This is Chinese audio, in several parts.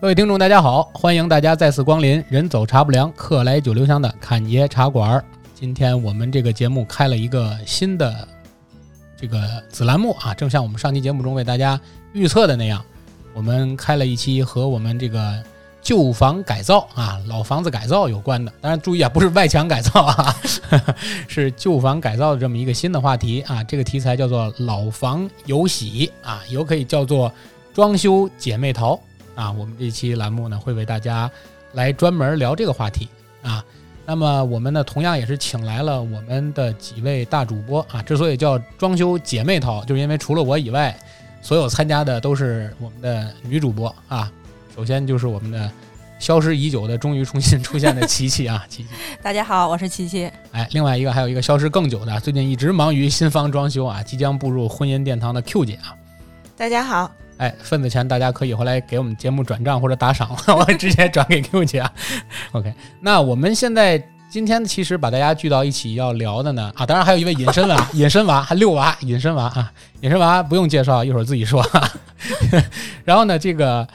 各位听众，大家好，欢迎大家再次光临“人走茶不凉，客来酒留香”的侃爷茶馆。今天我们这个节目开了一个新的这个子栏目啊，正像我们上期节目中为大家预测的那样，我们开了一期和我们这个旧房改造啊、老房子改造有关的。当然注意啊，不是外墙改造啊，是旧房改造的这么一个新的话题啊。这个题材叫做“老房有喜”啊，有可以叫做“装修姐妹淘”。啊，我们这期栏目呢会为大家来专门聊这个话题啊。那么我们呢同样也是请来了我们的几位大主播啊。之所以叫装修姐妹淘，就是因为除了我以外，所有参加的都是我们的女主播啊。首先就是我们的消失已久的，终于重新出现的琪琪啊，琪琪。大家好，我是琪琪。哎，另外一个还有一个消失更久的，最近一直忙于新房装修啊，即将步入婚姻殿堂的 Q 姐啊。大家好。哎，份子钱大家可以回来给我们节目转账或者打赏，我直接转给 Q 姐。啊 OK，那我们现在今天其实把大家聚到一起要聊的呢，啊，当然还有一位隐身娃，隐身娃还六娃，隐身娃啊，隐身娃不用介绍，一会儿自己说。然后呢，这个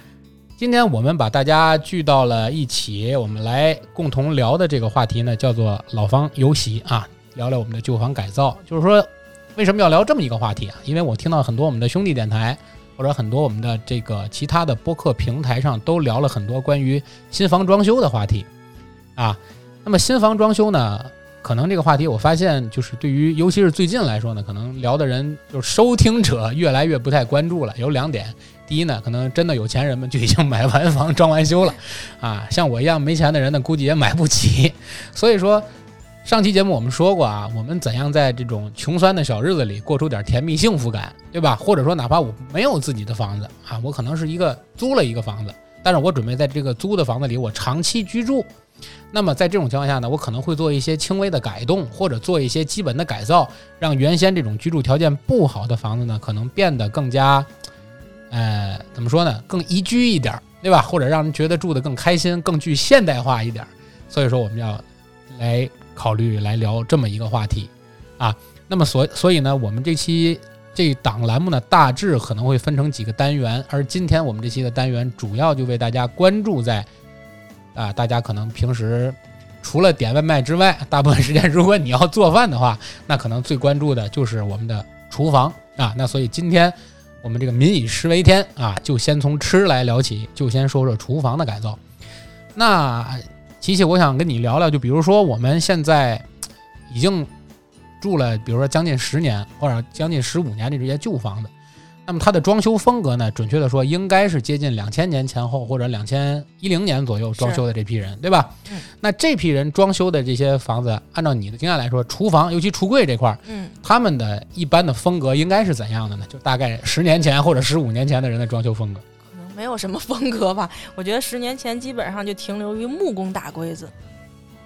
今天我们把大家聚到了一起，我们来共同聊的这个话题呢，叫做老房有喜啊，聊聊我们的旧房改造。就是说，为什么要聊这么一个话题啊？因为我听到很多我们的兄弟电台。或者很多我们的这个其他的播客平台上都聊了很多关于新房装修的话题，啊，那么新房装修呢，可能这个话题我发现就是对于尤其是最近来说呢，可能聊的人就是收听者越来越不太关注了。有两点，第一呢，可能真的有钱人们就已经买完房装完修了，啊，像我一样没钱的人呢，估计也买不起，所以说。上期节目我们说过啊，我们怎样在这种穷酸的小日子里过出点甜蜜幸福感，对吧？或者说，哪怕我没有自己的房子啊，我可能是一个租了一个房子，但是我准备在这个租的房子里我长期居住。那么在这种情况下呢，我可能会做一些轻微的改动，或者做一些基本的改造，让原先这种居住条件不好的房子呢，可能变得更加，呃，怎么说呢？更宜居一点，对吧？或者让人觉得住得更开心，更具现代化一点。所以说，我们要来。考虑来聊这么一个话题，啊，那么所所以呢，我们这期这档栏目呢，大致可能会分成几个单元，而今天我们这期的单元主要就为大家关注在，啊，大家可能平时除了点外卖之外，大部分时间如果你要做饭的话，那可能最关注的就是我们的厨房啊，那所以今天我们这个民以食为天啊，就先从吃来聊起，就先说说厨房的改造，那。琪琪，我想跟你聊聊，就比如说我们现在已经住了，比如说将近十年或者将近十五年的这些旧房子，那么它的装修风格呢，准确的说，应该是接近两千年前后或者两千一零年左右装修的这批人，对吧？那这批人装修的这些房子，按照你的经验来说，厨房尤其橱柜这块儿，嗯，他们的一般的风格应该是怎样的呢？就大概十年前或者十五年前的人的装修风格。没有什么风格吧？我觉得十年前基本上就停留于木工大柜子，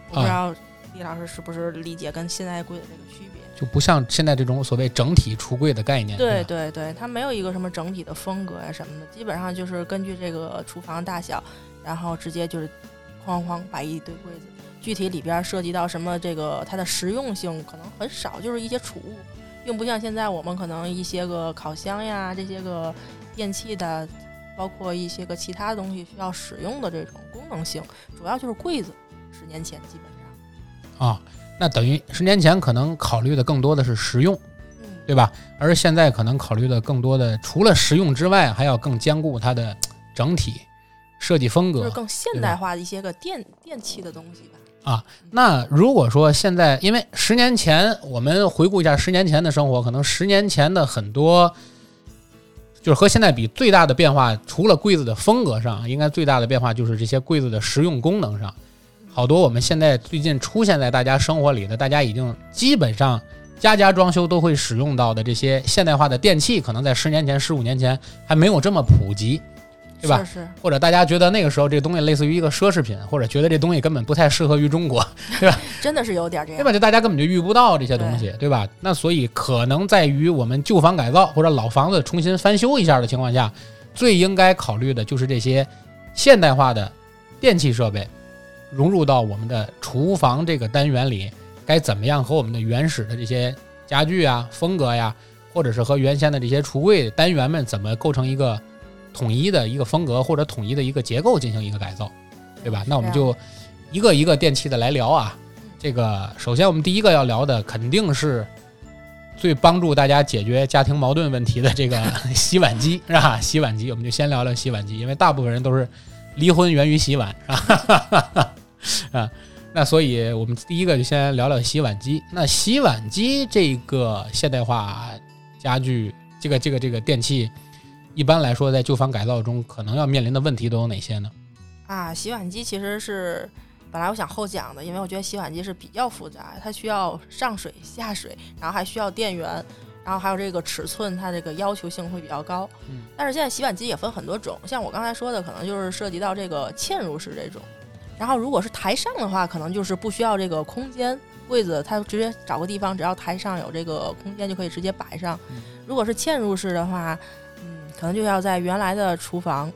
我不知道李老师是不是理解跟现在柜子这个区别？就不像现在这种所谓整体橱柜的概念。对对对，它没有一个什么整体的风格呀什么的，基本上就是根据这个厨房大小，然后直接就是哐哐摆一堆柜子。具体里边涉及到什么这个它的实用性可能很少，就是一些储物，并不像现在我们可能一些个烤箱呀这些个电器的。包括一些个其他东西需要使用的这种功能性，主要就是柜子。十年前基本上啊，那等于十年前可能考虑的更多的是实用，嗯，对吧？而现在可能考虑的更多的除了实用之外，还要更兼顾它的整体设计风格，就是更现代化的一些个电电器的东西吧。啊，那如果说现在，因为十年前我们回顾一下十年前的生活，可能十年前的很多。就是和现在比最大的变化，除了柜子的风格上，应该最大的变化就是这些柜子的实用功能上。好多我们现在最近出现在大家生活里的，大家已经基本上家家装修都会使用到的这些现代化的电器，可能在十年前、十五年前还没有这么普及。对吧？是。或者大家觉得那个时候这东西类似于一个奢侈品，或者觉得这东西根本不太适合于中国，对吧？真的是有点这样，对吧？就大家根本就遇不到这些东西，对吧？那所以可能在于我们旧房改造或者老房子重新翻修一下的情况下，最应该考虑的就是这些现代化的电器设备融入到我们的厨房这个单元里，该怎么样和我们的原始的这些家具啊、风格呀，或者是和原先的这些橱柜单元们怎么构成一个。统一的一个风格或者统一的一个结构进行一个改造，对吧？那我们就一个一个电器的来聊啊。这个首先我们第一个要聊的肯定是最帮助大家解决家庭矛盾问题的这个 洗碗机，是吧？洗碗机，我们就先聊聊洗碗机，因为大部分人都是离婚源于洗碗，是吧？啊，那所以我们第一个就先聊聊洗碗机。那洗碗机这个现代化家具，这个这个这个电器，一般来说在旧房改造中可能要面临的问题都有哪些呢？啊，洗碗机其实是本来我想后讲的，因为我觉得洗碗机是比较复杂，它需要上水下水，然后还需要电源，然后还有这个尺寸，它这个要求性会比较高。嗯，但是现在洗碗机也分很多种，像我刚才说的，可能就是涉及到这个嵌入式这种。然后如果是台上的话，可能就是不需要这个空间柜子，它直接找个地方，只要台上有这个空间就可以直接摆上。嗯如果是嵌入式的话，嗯，可能就要在原来的厨房，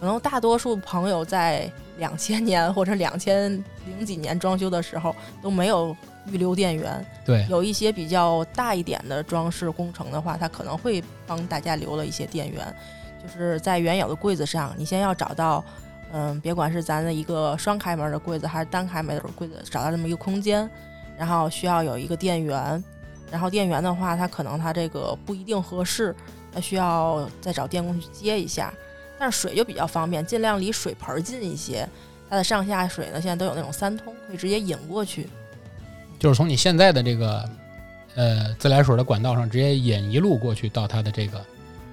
可能大多数朋友在两千年或者两千零几年装修的时候都没有预留电源，对，有一些比较大一点的装饰工程的话，它可能会帮大家留了一些电源，就是在原有的柜子上，你先要找到，嗯，别管是咱的一个双开门的柜子还是单开门的柜子，找到这么一个空间，然后需要有一个电源，然后电源的话，它可能它这个不一定合适，它需要再找电工去接一下，但是水就比较方便，尽量离水盆儿近一些。它的上下水呢，现在都有那种三通，可以直接引过去。就是从你现在的这个呃自来水的管道上直接引一路过去到它的这个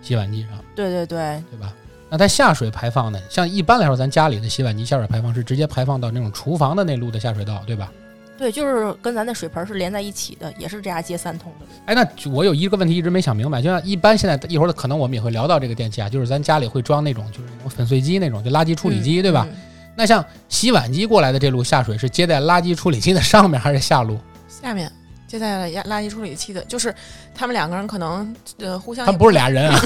洗碗机上，对对对，对吧？那它下水排放呢？像一般来说，咱家里的洗碗机下水排放是直接排放到那种厨房的那路的下水道，对吧？对，就是跟咱那水盆儿是连在一起的，也是这样接三通的。哎，那我有一个问题一直没想明白，就像一般现在一会儿可能我们也会聊到这个电器啊，就是咱家里会装那种就是那种粉碎机那种，就垃圾处理机，对吧？嗯那像洗碗机过来的这路下水是接在垃圾处理机的上面还是下路？下面接在了垃垃圾处理器的，就是他们两个人可能呃互相他们不是俩人啊，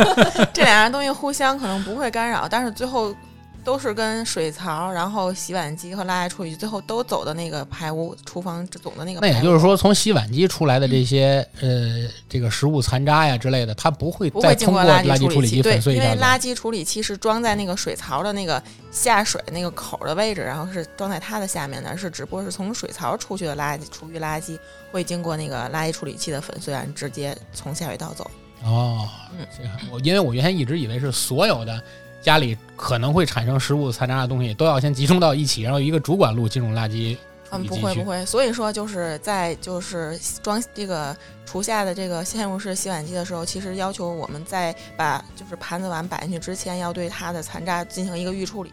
这俩样东西互相可能不会干扰，但是最后都是跟水槽，然后洗碗机和垃圾处理器最后都走的那个排污厨房总的那个。那也就是说，从洗碗机出来的这些呃这个食物残渣呀之类的，它不会不再通过会经过垃垃圾处理器，对粉，碎一下。因为垃圾处理器是装在那个水槽的那个下水那个口的位置，然后是装在它的下面的，是只不过是从水槽出去的垃圾厨余垃圾会经过那个垃圾处理器的粉碎，直接从下水道走。哦，嗯这个我因为我原先一直以为是所有的家里可能会产生食物残渣的东西都要先集中到一起，然后一个主管路进入垃圾嗯，不会不会，所以说就是在就是装这个厨下的这个嵌入式洗碗机的时候，其实要求我们在把就是盘子碗摆进去之前，要对它的残渣进行一个预处理，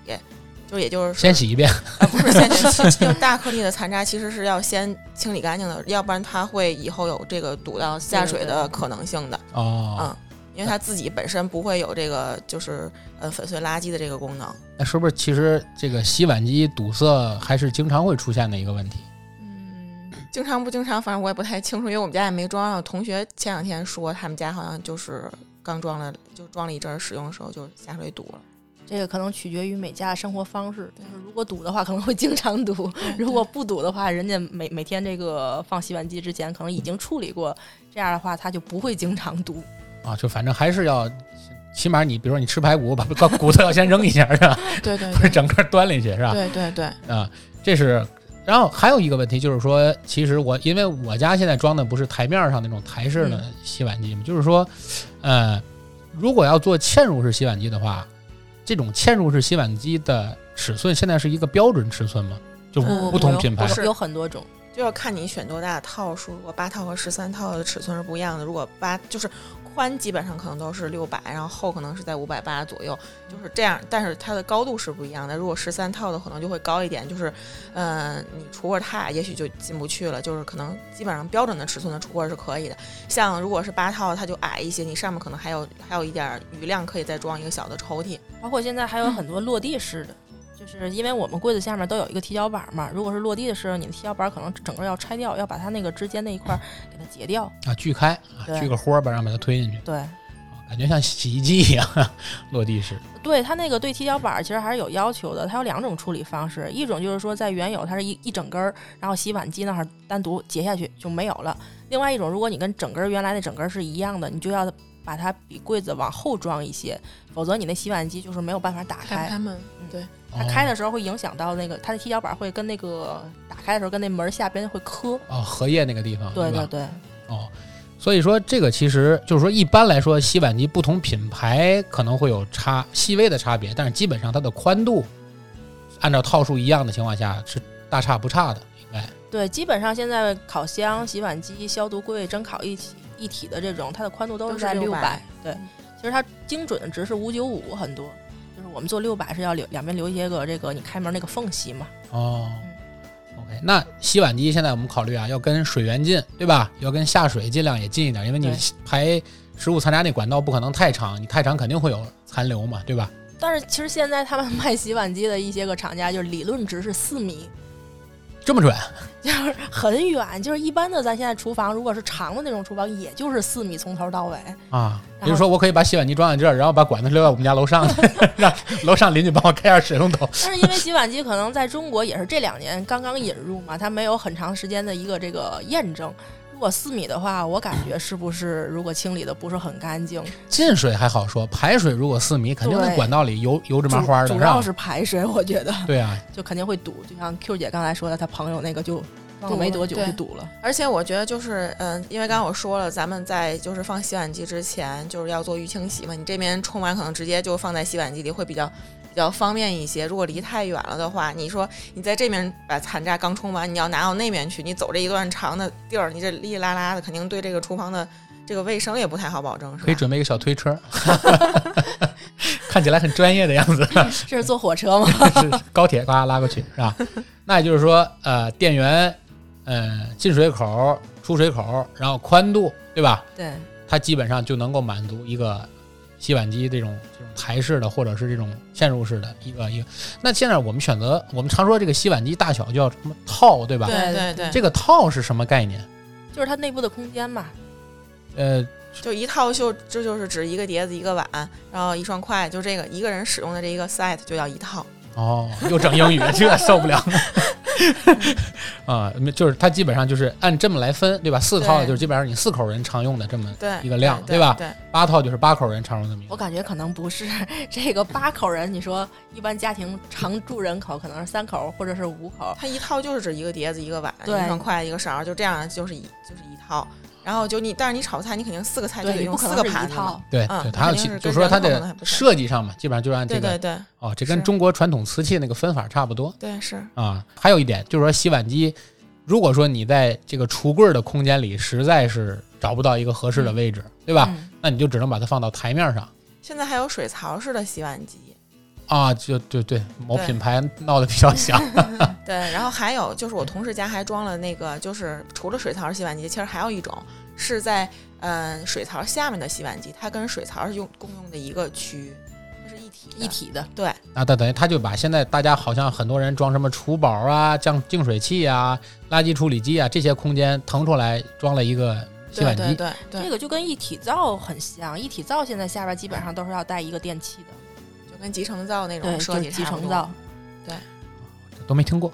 就也就是先洗一遍。啊，不是先 洗，就大颗粒的残渣其实是要先清理干净的，要不然它会以后有这个堵到下水的可能性的。哦，嗯，因为它自己本身不会有这个就是呃粉碎垃圾的这个功能。那是不是其实这个洗碗机堵塞还是经常会出现的一个问题？嗯，经常不经常，反正我也不太清楚，因为我们家也没装。我同学前两天说他们家好像就是刚装了，就装了一阵儿，使用的时候就下水堵了。这个可能取决于每家的生活方式，就是如果堵的话，可能会经常堵；如果不堵的话，人家每每天这个放洗碗机之前可能已经处理过，这样的话它就不会经常堵。啊，就反正还是要，起码你比如说你吃排骨，把把骨头要先扔一下，是吧？对对 不是整个端进去，是吧？对对对，啊，这是。然后还有一个问题就是说，其实我因为我家现在装的不是台面上那种台式的洗碗机嘛，就是说，呃，如果要做嵌入式洗碗机的话，这种嵌入式洗碗机的尺寸现在是一个标准尺寸吗？就不不同品牌不是有很多种。就要看你选多大的套数。如果八套和十三套的尺寸是不一样的。如果八就是宽，基本上可能都是六百，然后厚可能是在五百八左右，就是这样。但是它的高度是不一样的。如果十三套的可能就会高一点，就是，嗯、你橱柜踏也许就进不去了。就是可能基本上标准的尺寸的橱柜是可以的。像如果是八套，它就矮一些，你上面可能还有还有一点余量，可以再装一个小的抽屉。包括现在还有很多落地式的，就是因为我们柜子下面都有一个踢脚板嘛，如果是落地的时候，你的踢脚板可能整个要拆掉，要把它那个之间那一块儿给它截掉。啊，锯开啊，锯个豁儿吧，然后把它推进去，对，啊感觉像洗衣机一样，落地式。对它那个对踢脚板儿其实还是有要求的，它有两种处理方式，一种就是说在原有它是一一整根儿，然后洗碗机那儿单独截下去就没有了；另外一种，如果你跟整根儿原来那整根儿是一样的，你就要把它比柜子往后装一些，否则你那洗碗机就是没有办法打开。开门，对，它开的时候会影响到那个它的踢脚板会跟那个打开的时候跟那门下边会磕。哦，荷叶那个地方，对对对，哦，所以说这个其实就是说，一般来说，洗碗机不同品牌可能会有差细微的差别，但是基本上它的宽度，按照套数一样的情况下是大差不差的，应该。对，基本上现在烤箱、洗碗机、消毒柜、蒸烤一体一体的这种，它的宽度都都是600是在六百。对嗯，其实它精准的值是五九五很多，就是我们做六百是要留两边留一些个这个你开门那个缝隙嘛。哦，OK，那洗碗机现在我们考虑啊，要跟水源近，对吧？要跟下水尽量也近一点，因为你排食物残渣那管道不可能太长，你太长肯定会有残留嘛，对吧？但是其实现在他们卖洗碗机的一些个厂家，就是理论值是四米，这么准？就是很远，就是一般的咱现在厨房如果是长的那种厨房，也就是四米从头到尾。啊，比如说我可以把洗碗机装在这儿，然后把管子留在我们家楼上，让楼上邻居帮我开下水龙头。但是因为洗碗机可能在中国也是这两年刚刚引入嘛，它没有很长时间的一个这个验证。如果四米的话，我感觉是不是如果清理的不是很干净，进水还好说，排水如果四米，肯定那管道里油油芝麻花的，主主要是排水，我觉得对啊，就肯定会堵。就像 Q 姐刚才说的，她朋友那个就装了没多久就堵了。而且我觉得就是，嗯，因为刚刚我说了，咱们在就是放洗碗机之前，就是要做预清洗嘛。你这边冲完可能直接就放在洗碗机里会比较比较方便一些。如果离太远了的话，你说你在这边把残渣刚冲完，你要拿到那边去，你走这一段长的地儿，你这哩哩啦啦的，肯定对这个厨房的这个卫生也不太好保证，是吧？可以准备一个小推车，看起来很专业的样子，这 是坐火车吗？是高铁呱拉过去是吧？那也就是说，呃，电源，呃，进水口、出水口，然后宽度，对吧？对，它基本上就能够满足一个洗碗机这种这种台式的或者是这种嵌入式的一个一个。那现在我们选择，我们常说这个洗碗机大小叫什么套，对吧？对对对，这个套是什么概念？就是它内部的空间嘛。呃，就一套就这就是指一个碟子、一个碗，然后一双筷，就这个一个人使用的这一个 set 就叫一套。哦，又整英语，这受不了。啊，就是它基本上就是按这么来分，对吧？四套就是基本上你四口人常用的这么，一个量对对吧对，八套就是八口人常用这么一个。我感觉可能不是这个八口人，你说一般家庭常住人口可能是三口或者是五口，它一套就是指一个碟子、一个碗、一双筷、一个勺，就这样就是一就是一套。然后就你，但是你炒菜，你肯定四个菜就对，得用四个盘。对嗯对，它有其就是说它的设计上嘛，基本上就按这个对对对哦，这跟中国传统瓷器那个分法差不多对是，啊。还有一点就是说，洗碗机，如果说你在这个橱柜的空间里实在是找不到一个合适的位置，对吧？嗯那你就只能把它放到台面上现在还有水槽式的洗碗机。啊，就对对，某品牌闹得比较响。对，然后还有就是我同事家还装了那个，就是除了水槽洗碗机，其实还有一种是在嗯、呃水槽下面的洗碗机，它跟水槽是用共用的一个区域，它是一体的一。体的，对那它等于它就把现在大家好像很多人装什么厨宝啊、降净水器啊、垃圾处理机啊这些空间腾出来装了一个洗碗机。对对对，这个就跟一体灶很像。一体灶现在下边基本上都是要带一个电器的，就跟集成灶那，种设计集计差不多成灶。都没听过。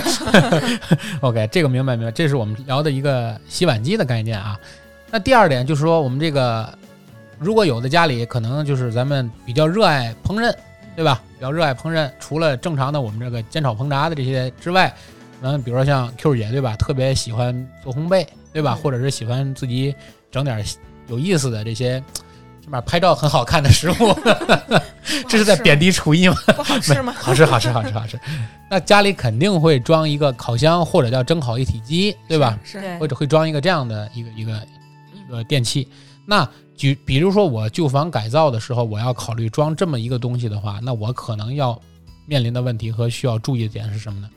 OK，这个明白明白，这是我们聊的一个洗碗机的概念啊。那第二点就是说，我们这个如果有的家里可能就是咱们比较热爱烹饪，对吧？比较热爱烹饪，除了正常的我们这个煎炒烹炸的这些之外，嗯，比如说像 Q 姐对吧，特别喜欢做烘焙，对吧？嗯或者是喜欢自己整点有意思的这些。起码拍照很好看的食物，这是在贬低厨艺吗？不好吃吗？好吃，好吃，好吃，好吃。那家里肯定会装一个烤箱，或者叫蒸烤一体机，对吧？是，对或者会装一个这样的一个一个一个电器。那举比如说我旧房改造的时候，我要考虑装这么一个东西的话，那我可能要面临的问题和需要注意的点是什么呢？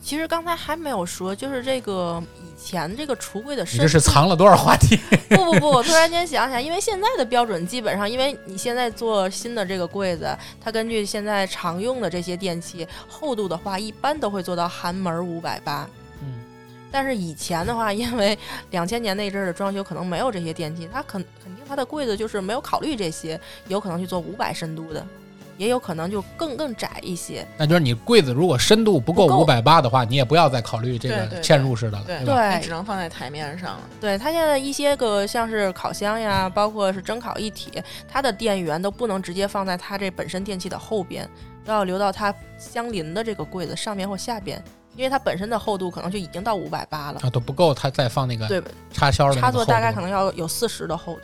呃其实刚才还没有说，就是这个以前这个橱柜的你这是藏了多少话题？不不不，我突然间想起来，因为现在的标准基本上，因为你现在做新的这个柜子，它根据现在常用的这些电器厚度的话，一般都会做到含门五百八。嗯，但是以前的话，因为两千年那阵儿的装修可能没有这些电器，它肯肯定它的柜子就是没有考虑这些，有可能去做五百深度的。也有可能就更更窄一些。那就是你柜子如果深度不够五百八的话，你也不要再考虑这个嵌入式的了，对对吧？对你只能放在台面上了。对它现在一些个像是烤箱呀，包括是蒸烤一体，它的电源都不能直接放在它这本身电器的后边，都要留到它相邻的这个柜子上面或下边，因为它本身的厚度可能就已经到五百八了，啊，都不够，它再放那个对，插销的插座大概可能要有四十的厚度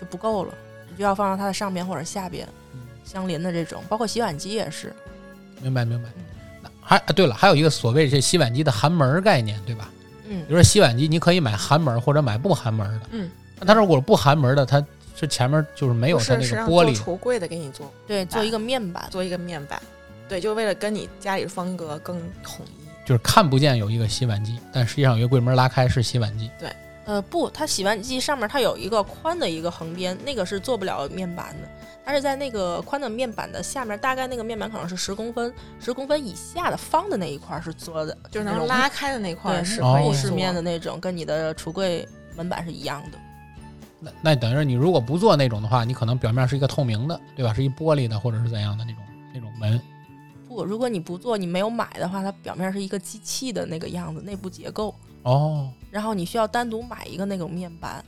就不够了，你就要放到它的上边或者下边嗯相邻的这种，包括洗碗机也是。明白明白嗯。那还啊对了，还有一个所谓这洗碗机的含门儿概念，对吧？嗯比如说洗碗机，你可以买含门儿或者买不含门儿的。嗯，那它如果不含门儿的，它是前面就是没有不它那个玻璃，橱柜的给你做对，做一个面板。做一个面板，对，就为了跟你家里风格更统一。就是看不见有一个洗碗机，但实际上有一个柜门拉开是洗碗机。呃，不，它洗碗机上面它有一个宽的一个横边，那个是做不了面板的。它是在那个宽的面板的下面，大概那个面板可能是十公分，十公分以下的方的那一块儿是做的，就是那种能拉开的那块对儿是哦木饰可以做面的那种，跟你的橱柜门板是一样的。那那等于是你如果不做那种的话，你可能表面是一个透明的，对吧？是一玻璃的或者是怎样的那种那种门。不，如果你不做，你没有买的话，它表面是一个机器的那个样子，内部结构。哦，然后你需要单独买一个那种面板。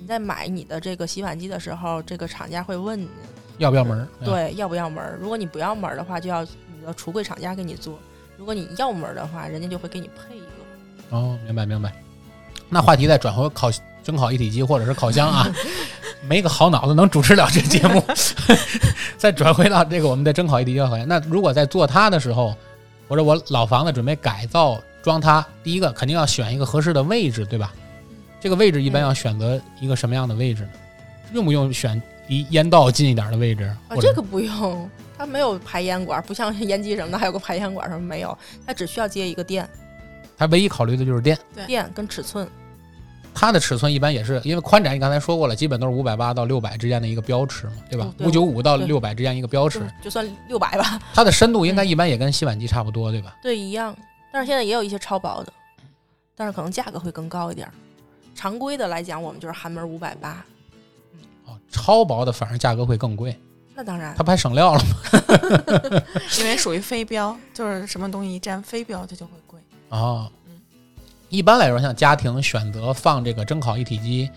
你在买你的这个洗碗机的时候，这个厂家会问你，要不要门儿？吧，对，要不要门儿？如果你不要门儿的话，就要你的橱柜厂家给你做；如果你要门儿的话，人家就会给你配一个。哦，明白明白。那话题再转回烤蒸烤一体机或者是烤箱啊，没个好脑子能主持了这节目。再转回到这个我们的蒸烤一体机和烤箱，那如果在做它的时候，或者我老房子准备改造装它，第一个肯定要选一个合适的位置，对吧？这个位置一般要选择一个什么样的位置呢？用不用选离烟道近一点的位置？啊，这个不用，它没有排烟管，不像烟机什么的还有个排烟管什么没有，它只需要接一个电，它唯一考虑的就是电。对电跟尺寸。它的尺寸一般也是因为宽窄，你刚才说过了，基本都是五百八到六百之间的一个标尺嘛，对吧五九五到六百之间一个标尺就，就算六百吧，它的深度应该一般也跟洗碗机差不多，对吧？对，一样。但是现在也有一些超薄的，但是可能价格会更高一点儿。常规的来讲，我们就是寒门五百八，哦，超薄的反而价格会更贵，那当然它不还省料了吗？因为属于非标，就是什么东西一沾非标，它就会贵。哦嗯，一般来说，像家庭选择放这个蒸烤一体机，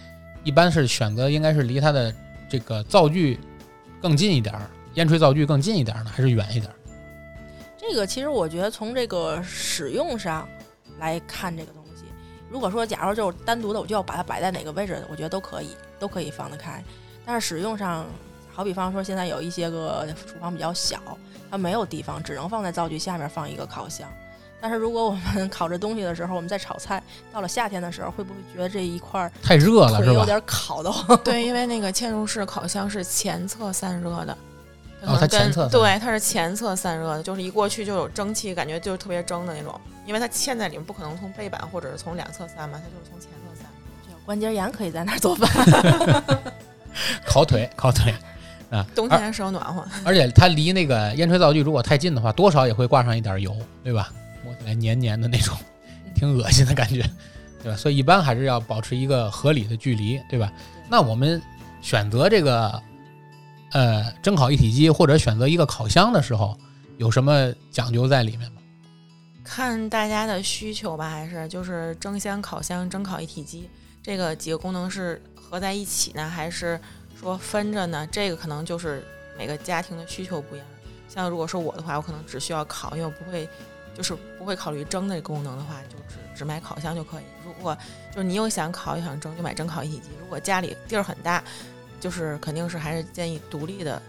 一般是选择应该是离它的这个灶具更近一点儿，烟吹灶具更近一点儿呢，还是远一点儿？这个其实我觉得从这个使用上来看这个东西，如果说假如就是单独的，我就要把它摆在哪个位置，我觉得都可以，都可以放得开。但是使用上，好比方说现在有一些个厨房比较小，它没有地方，只能放在灶具下面放一个烤箱。但是如果我们 烤着东西的时候，我们在炒菜，到了夏天的时候，会不会觉得这一块儿太热了是吧？有点烤的？对，因为那个嵌入式烤箱是前侧散热的。哦它前侧对，它是前侧散热的，就是一过去就有蒸汽，感觉就是特别蒸的那种。因为它嵌在里面，不可能从背板或者是从两侧散嘛，它就是从前侧散。这有关节炎可以在那儿做饭。烤腿，烤腿啊！冬天的时候暖和。而且它离那个烟吹灶具如果太近的话，多少也会挂上一点油，对吧？摸起来黏黏的那种，挺恶心的感觉，对吧？所以一般还是要保持一个合理的距离，对吧？那我们选择这个呃蒸烤一体机或者选择一个烤箱的时候，有什么讲究在里面吗？看大家的需求吧，还是就是蒸箱、烤箱、蒸烤一体机这个几个功能是合在一起呢，还是说分着呢？这个可能就是每个家庭的需求不一样。像如果说我的话，我可能只需要烤，因为我不会就是不会考虑蒸的功能的话，就只只买烤箱就可以。如果就是你又想烤又想蒸，就买蒸烤一体机。如果家里地儿很大，就是肯定是还是建议独立的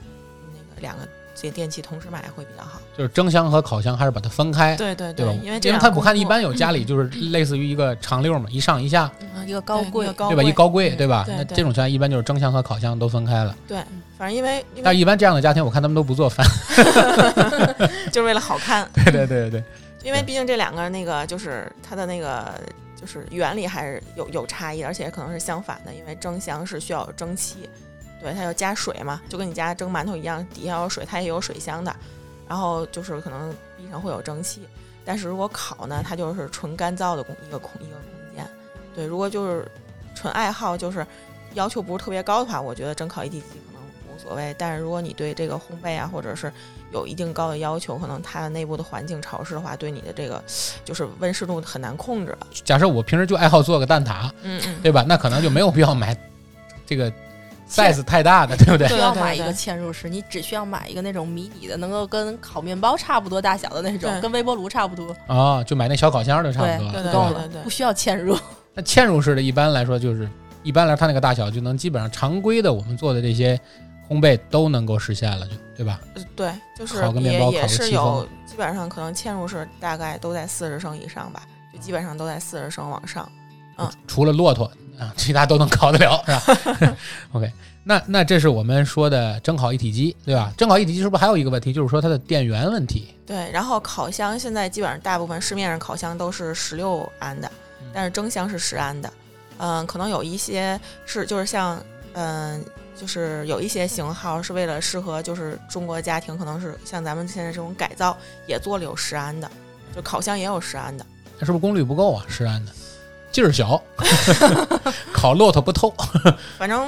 那个两个这电器同时买会比较好。就是蒸箱和烤箱还是把它分开，对对对吧？因为这因为它我看一般有家里就是类似于一个长溜嘛，一上一下，嗯一个高柜对吧？一高柜，对吧？那这种情况一般就是蒸箱和烤箱都分开了。对，反正因为因为但一般这样的家庭，我看他们都不做饭。就是为了好看，对对对对对，因为毕竟这两个那个就是它的那个就是原理还是有有差异，而且可能是相反的，因为蒸箱是需要有蒸汽，对，它要加水嘛，就跟你家蒸馒头一样，底下有水，它也有水箱的，然后就是可能壁上会有蒸汽，但是如果烤呢，它就是纯干燥的空一个空一个空间，对，如果就是纯爱好就是要求不是特别高的话，我觉得蒸烤一体机可能无所谓。但是如果你对这个烘焙啊，或者是有一定高的要求，可能它的内部的环境潮湿的话，对你的这个就是温湿度很难控制了。假设我平时就爱好做个蛋挞，嗯嗯，对吧？那可能就没有必要买这个 size 太大的，对不对不？对对对要买一个嵌入式，你只需要买一个那种迷你的，能够跟烤面包差不多大小的那种，跟微波炉差不多，啊，就买那小烤箱就差不多了，对吧够了对对，不需要嵌入。那嵌入式的，一般来说就是一般来说它那个大小就能基本上常规的我们做的这些烘焙都能够实现了，就对吧？呃对，就是也也是有，基本上可能嵌入式大概都在四十升以上吧，就基本上都在四十升往上。嗯除了骆驼啊，其他都能烤得了，是吧？OK，那那这是我们说的蒸烤一体机，对吧？蒸烤一体机是不是还有一个问题，就是说它的电源问题？对，然后烤箱现在基本上大部分市面上烤箱都是十六安的嗯，但是蒸箱是十安的。嗯，可能有一些是就是像嗯，就是有一些型号是为了适合就是中国家庭，可能是像咱们现在这种改造也做了有十安的，就烤箱也有十安的。那是不是功率不够啊？十安的劲儿小，烤骆驼不透。反正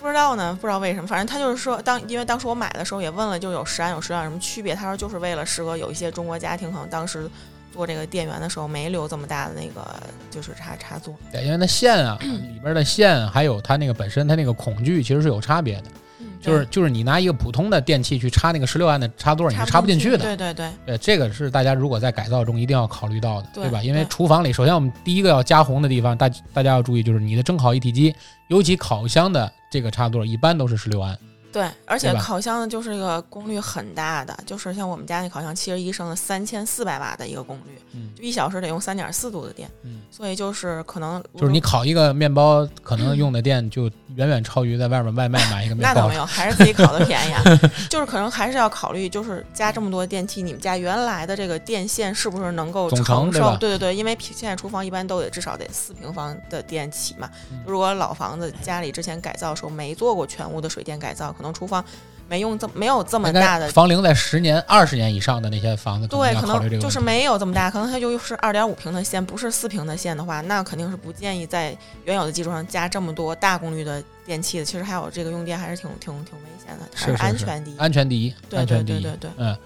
不知道呢，不知道为什么，反正他就是说，当因为当时我买的时候也问了，就有十安有十安有什么区别？他说就是为了适合有一些中国家庭，可能当时做这个电源的时候没留这么大的那个就是插插座。对，因为那线啊，里边的线还有它那个本身它那个孔距其实是有差别的，嗯，就是就是你拿一个普通的电器去插那个十六安的插座，你是插不进去的。对对对，对，这个是大家如果在改造中一定要考虑到的，对吧？因为厨房里，首先我们第一个要加红的地方，大大家要注意，就是你的蒸烤一体机，尤其烤箱的这个插座，一般都是十六安。对，而且烤箱呢，就是一个功率很大的，就是像我们家那烤箱七十一升的三千四百瓦的一个功率，嗯就一小时得用三点四度的电，嗯，所以就是可能就是你烤一个面包，可能用的电就远远超于在外面外卖买一个面包那倒没。有，还是自己烤的便宜啊。就是可能还是要考虑，就是加这么多电器，你们家原来的这个电线是不是能够承受？对对对对，因为现在厨房一般都得至少得四平方的电起嘛。嗯如果老房子家里之前改造的时候没做过全屋的水电改造，可能厨房没用这没有这么大的。房龄在十年、二十年以上的那些房子，对，可。能就是没有这么大，可能它就是二点五平的线，不是四平的线的话，那肯定是不建议在原有的基础上加这么多大功率的电器的。其实还有这个用电还是挺挺挺危险的，还是安全第一。安全第一，对对。对对对，嗯，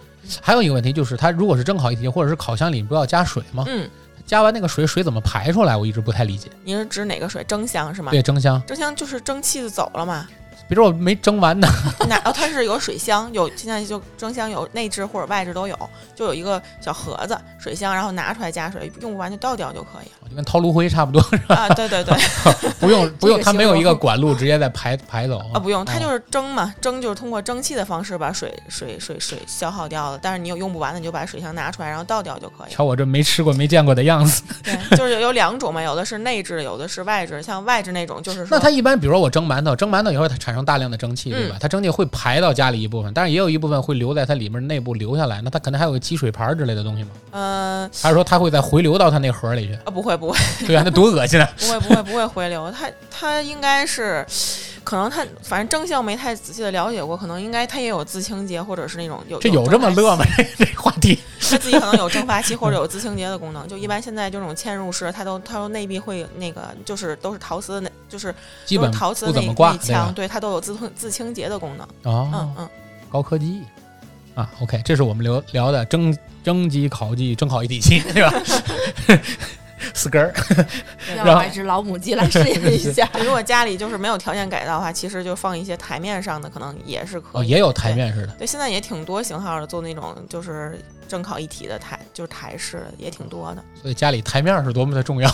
还有一个问题就是，它如果是蒸烤一体或者是烤箱里不要加水吗？嗯，加完那个水，水怎么排出来？我一直不太理解。您是指哪个水？蒸箱是吗？对，蒸箱，蒸箱就是蒸汽就走了嘛。比如说我没蒸完呢，那哦，它是有水箱，有现在就蒸箱有内置或者外置都有，就有一个小盒子水箱，然后拿出来加水，用不完就倒掉就可以 就跟掏炉灰差不多，是吧。啊，对对对，不用不用，它没有一个管路直接在排排走啊不用，它哦就是蒸嘛，蒸就是通过蒸汽的方式把水水水水消耗掉了，但是你有用不完的，你就把水箱拿出来，然后倒掉就可以。瞧我这没吃过没见过的样子。对，就是有两种嘛，有的是内置，有的是外置。像外置那种，就是说那它一般，比如说我蒸馒头，蒸馒头以后它产生大量的蒸汽，对吧？它蒸汽会排到家里一部分，但是也有一部分会留在它里面内部留下来。那它可能还有个积水盘之类的东西吗？嗯还是说它会再回流到它那盒里去？呃不会不会。对啊，那多恶心啊！不会不会不会回流，它它应该是，可能它反正蒸箱没太仔细的了解过，可能应该它也有自清洁或者是那种有这有这么乐吗？这 这话题它自己可能有蒸发器或者有自清洁的功能。就一般现在这种嵌入式，它都它都内壁会那个就是都是陶瓷的那，就是基本陶瓷的内不怎么挂，对内墙，对它都有自自清洁的功能。哦嗯，嗯，高科技啊！OK，这是我们聊聊的蒸蒸机、烤机、蒸烤一体机，对吧？四根儿，要然后买只老母鸡来试验一下。如果家里就是没有条件改造的话，其实就放一些台面上的，可能也是可哦，以。也有台面式的。对，现在也挺多型号的，做那种就是蒸烤一体的台，就是台式的也挺多的。所以家里台面儿是多么的重要。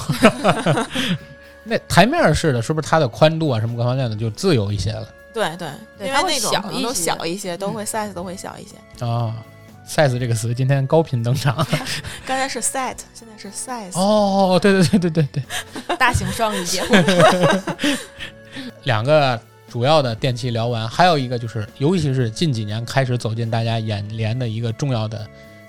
那台面儿式的是不是它的宽度啊什么各方面的就自由一些了对对，因为那种都小一些，都会 size 都会小一些。啊？size 这个词今天高频登场。刚才是 set，现在是 size。哦，对对对对对对，大型双语节目，两个主要的电器聊完，还有一个就是，尤其是近几年开始走进大家眼帘的一个重要的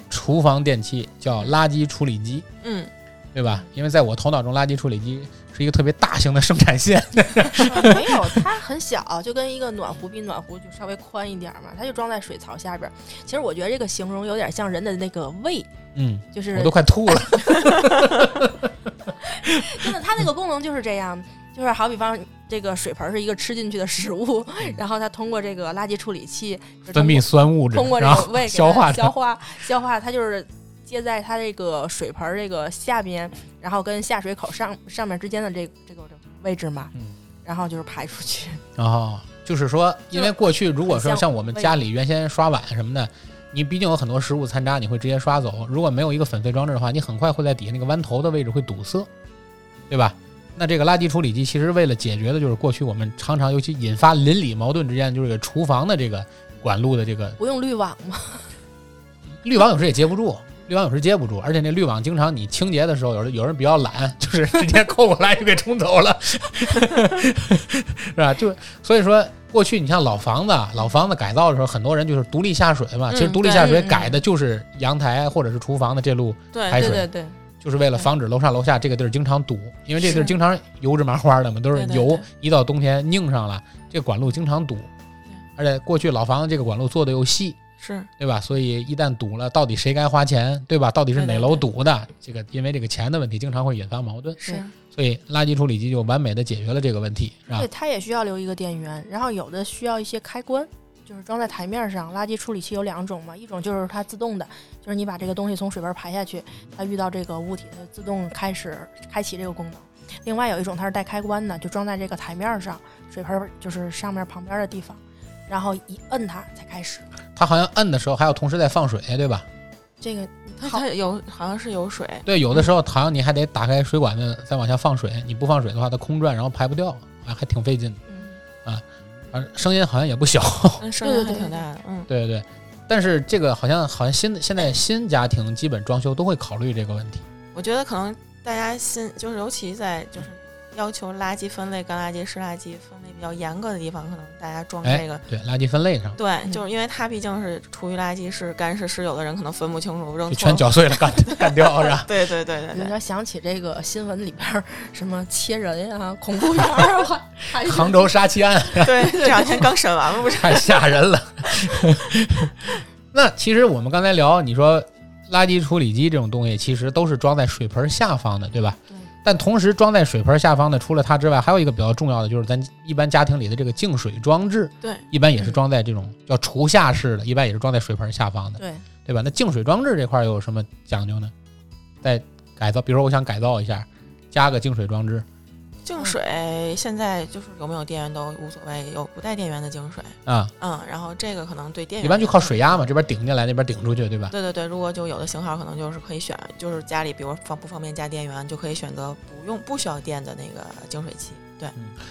厨房电器，叫垃圾处理机，嗯，对吧？因为在我头脑中，垃圾处理机是一个特别大型的生产线。没有，它很小，就跟一个暖壶比暖壶就稍微宽一点嘛，它就装在水槽下边儿。其实我觉得这个形容有点像人的那个胃，嗯，就是我都快吐了。真的，它那个功能就是这样，就是好比方这个水盆是一个吃进去的食物，然后它通过这个垃圾处理器分泌酸物质，通过这个胃给消化。消化消化，它就是接在它这个水盆儿这个下边，然后跟下水口上上面之间的这这个位置嘛，嗯然后就是排出去。然 后就是说，因为过去如果说像像我们家里原先刷碗什么的，你毕竟有很多食物残渣，你会直接刷走。如果没有一个粉碎装置的话，你很快会在底下那个弯头的位置会堵塞，对吧？那这个垃圾处理机其实为了解决的就是过去我们常常尤其引发邻里矛盾之间，就是厨房的这个管路的这个不用滤网吗？滤网有时也接不住，滤网有时接不住，而且那滤网经常你清洁的时候，有人有人比较懒，就是直接扣过来就给冲走了，是吧？就所以说，过去你像老房子，老房子改造的时候，很多人就是独立下水嘛。嗯其实独立下水改的就是阳台或者是厨房的这路，对排水对对对，就是为了防止楼上楼下这个地儿经常堵，因为这地儿经常油脂麻花的嘛，都是油一到冬天拧上了，这管路经常堵。而且过去老房子这个管路做的又细，是对吧？所以一旦堵了，到底谁该花钱，对吧？到底是哪楼堵的？这个因为这个钱的问题，经常会引发矛盾。是，所以垃圾处理机就完美的解决了这个问题，是吧对，？它也需要留一个电源，然后有的需要一些开关，就是装在台面上。垃圾处理器有两种嘛，一种就是它自动的，就是你把这个东西从水盆排下去，它遇到这个物体，它自动开始开启这个功能。另外有一种它是带开关的，就装在这个台面上，水盆就是上面旁边的地方，然后一摁它才开始。它好像摁的时候还要同时在放水，对吧？这个它它有好像是有水，对，有的时候好像你还得打开水管子再往下放水，你不放水的话，它空转然后排不掉，啊，还挺费劲的。嗯，啊，声音好像也不小。那 声音还对对对挺大的，嗯，对对对，但是这个好像好像新的现在新家庭基本装修都会考虑这个问题。我觉得可能大家新就是尤其在就是要求垃圾分类、干垃圾、湿垃圾分类比较严格的地方，可能大家装哎这个。对，垃圾分类上对，嗯就是因为它毕竟是厨余垃圾是干是湿，有的人可能分不清楚，扔全搅碎了干 干掉，是吧？对对对对你对，要想起这个新闻里边什么切人呀、恐怖片儿啊，还是杭州杀妻案对，这两天刚审完了，不是？太吓人了。那其实我们刚才聊，你说垃圾处理机这种东西，其实都是装在水盆下方的，对吧？对但同时装在水盆下方的，除了它之外，还有一个比较重要的，就是咱一般家庭里的这个净水装置，对，一般也是装在这种叫厨下式的，一般也是装在水盆下方的，对，对吧？那净水装置这块儿有什么讲究呢？在改造，比如说我想改造一下，加个净水装置净水现在就是有没有电源都无所谓，有不带电源的净水，啊，嗯，然后这个可能对电源一般就靠水压嘛，这边顶进来，那边顶出去，对吧？对对对，如果就有的型号可能就是可以选，就是家里比如方不方便加电源，就可以选择不用不需要电的那个净水器。对，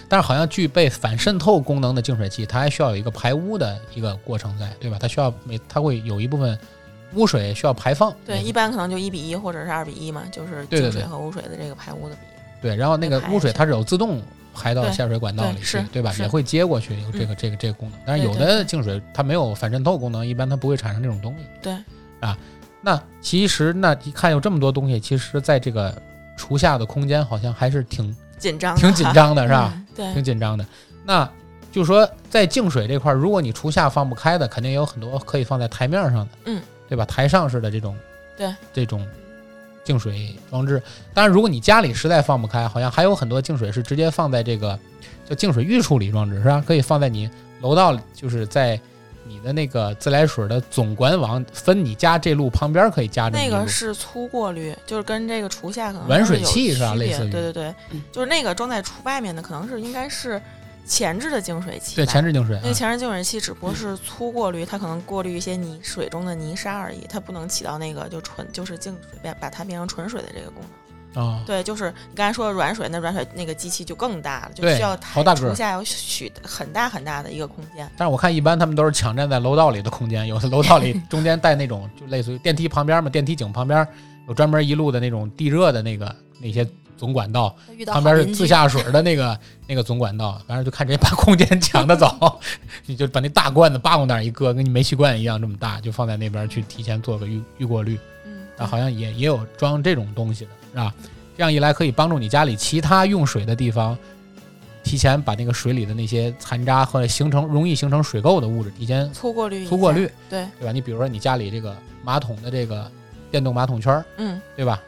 但是好像具备反渗透功能的净水器，它还需要有一个排污的一个过程在，对吧？它需要每它会有一部分污水需要排放。对，一般可能就一比一或者是二比一嘛，就是净水和污水的这个排污的比然后那个污水它是有自动排到下水管道里去对是，对吧？也会接过去，有这个这个这个功能。但是有对对对的净水它没有反渗透功能，一般它不会产生这种东西。对啊，那其实那一看有这么多东西，其实在这个厨下的空间好像还是挺紧张的挺紧。张的，是吧？嗯对挺紧张的。那就是说，在净水这块儿，如果你厨下放不开的，肯定也有很多可以放在台面上的，嗯，对吧？台上式的这种，对这种净水装置。当然，如果你家里实在放不开，好像还有很多净水是直接放在这个叫净水预处理装置，是吧？可以放在你楼道里，就是在你的那个自来水的总管网分你家这路旁边可以加这么一路那个是粗过滤，就是跟这个厨下可能软水器是吧类似于对对对，嗯就是那个装在厨外面的，可能是应该是前置的净水器。对前置净水、啊。那个前置净水器只不过是粗过滤，它可能过滤一些泥水中的泥沙而已，它不能起到那个就纯就是净水变把它变成纯水的这个功能。哦，对，就是你刚才说的软水，那软水那个机器就更大了，就需要好大个儿下有许很大很大的一个空间。但是我看一般他们都是抢占在楼道里的空间，有的楼道里 中间带那种就类似于电梯旁边嘛，电梯井旁边有专门一路的那种地热的那个那些总管道，旁边是自下水的那个 那个总管道，反正就看谁把空间抢的早，你就把那大罐子叭往那儿一搁，跟你煤气罐一样这么大，就放在那边去提前做个预预过滤。嗯，啊，好像也也有装这种东西的，是吧？这样一来可以帮助你家里其他用水的地方，提前把那个水里的那些残渣和形成容易形成水垢的物质提前粗过滤，粗过滤，对，对吧？你比如说你家里这个马桶的这个电动马桶圈儿，嗯，对吧？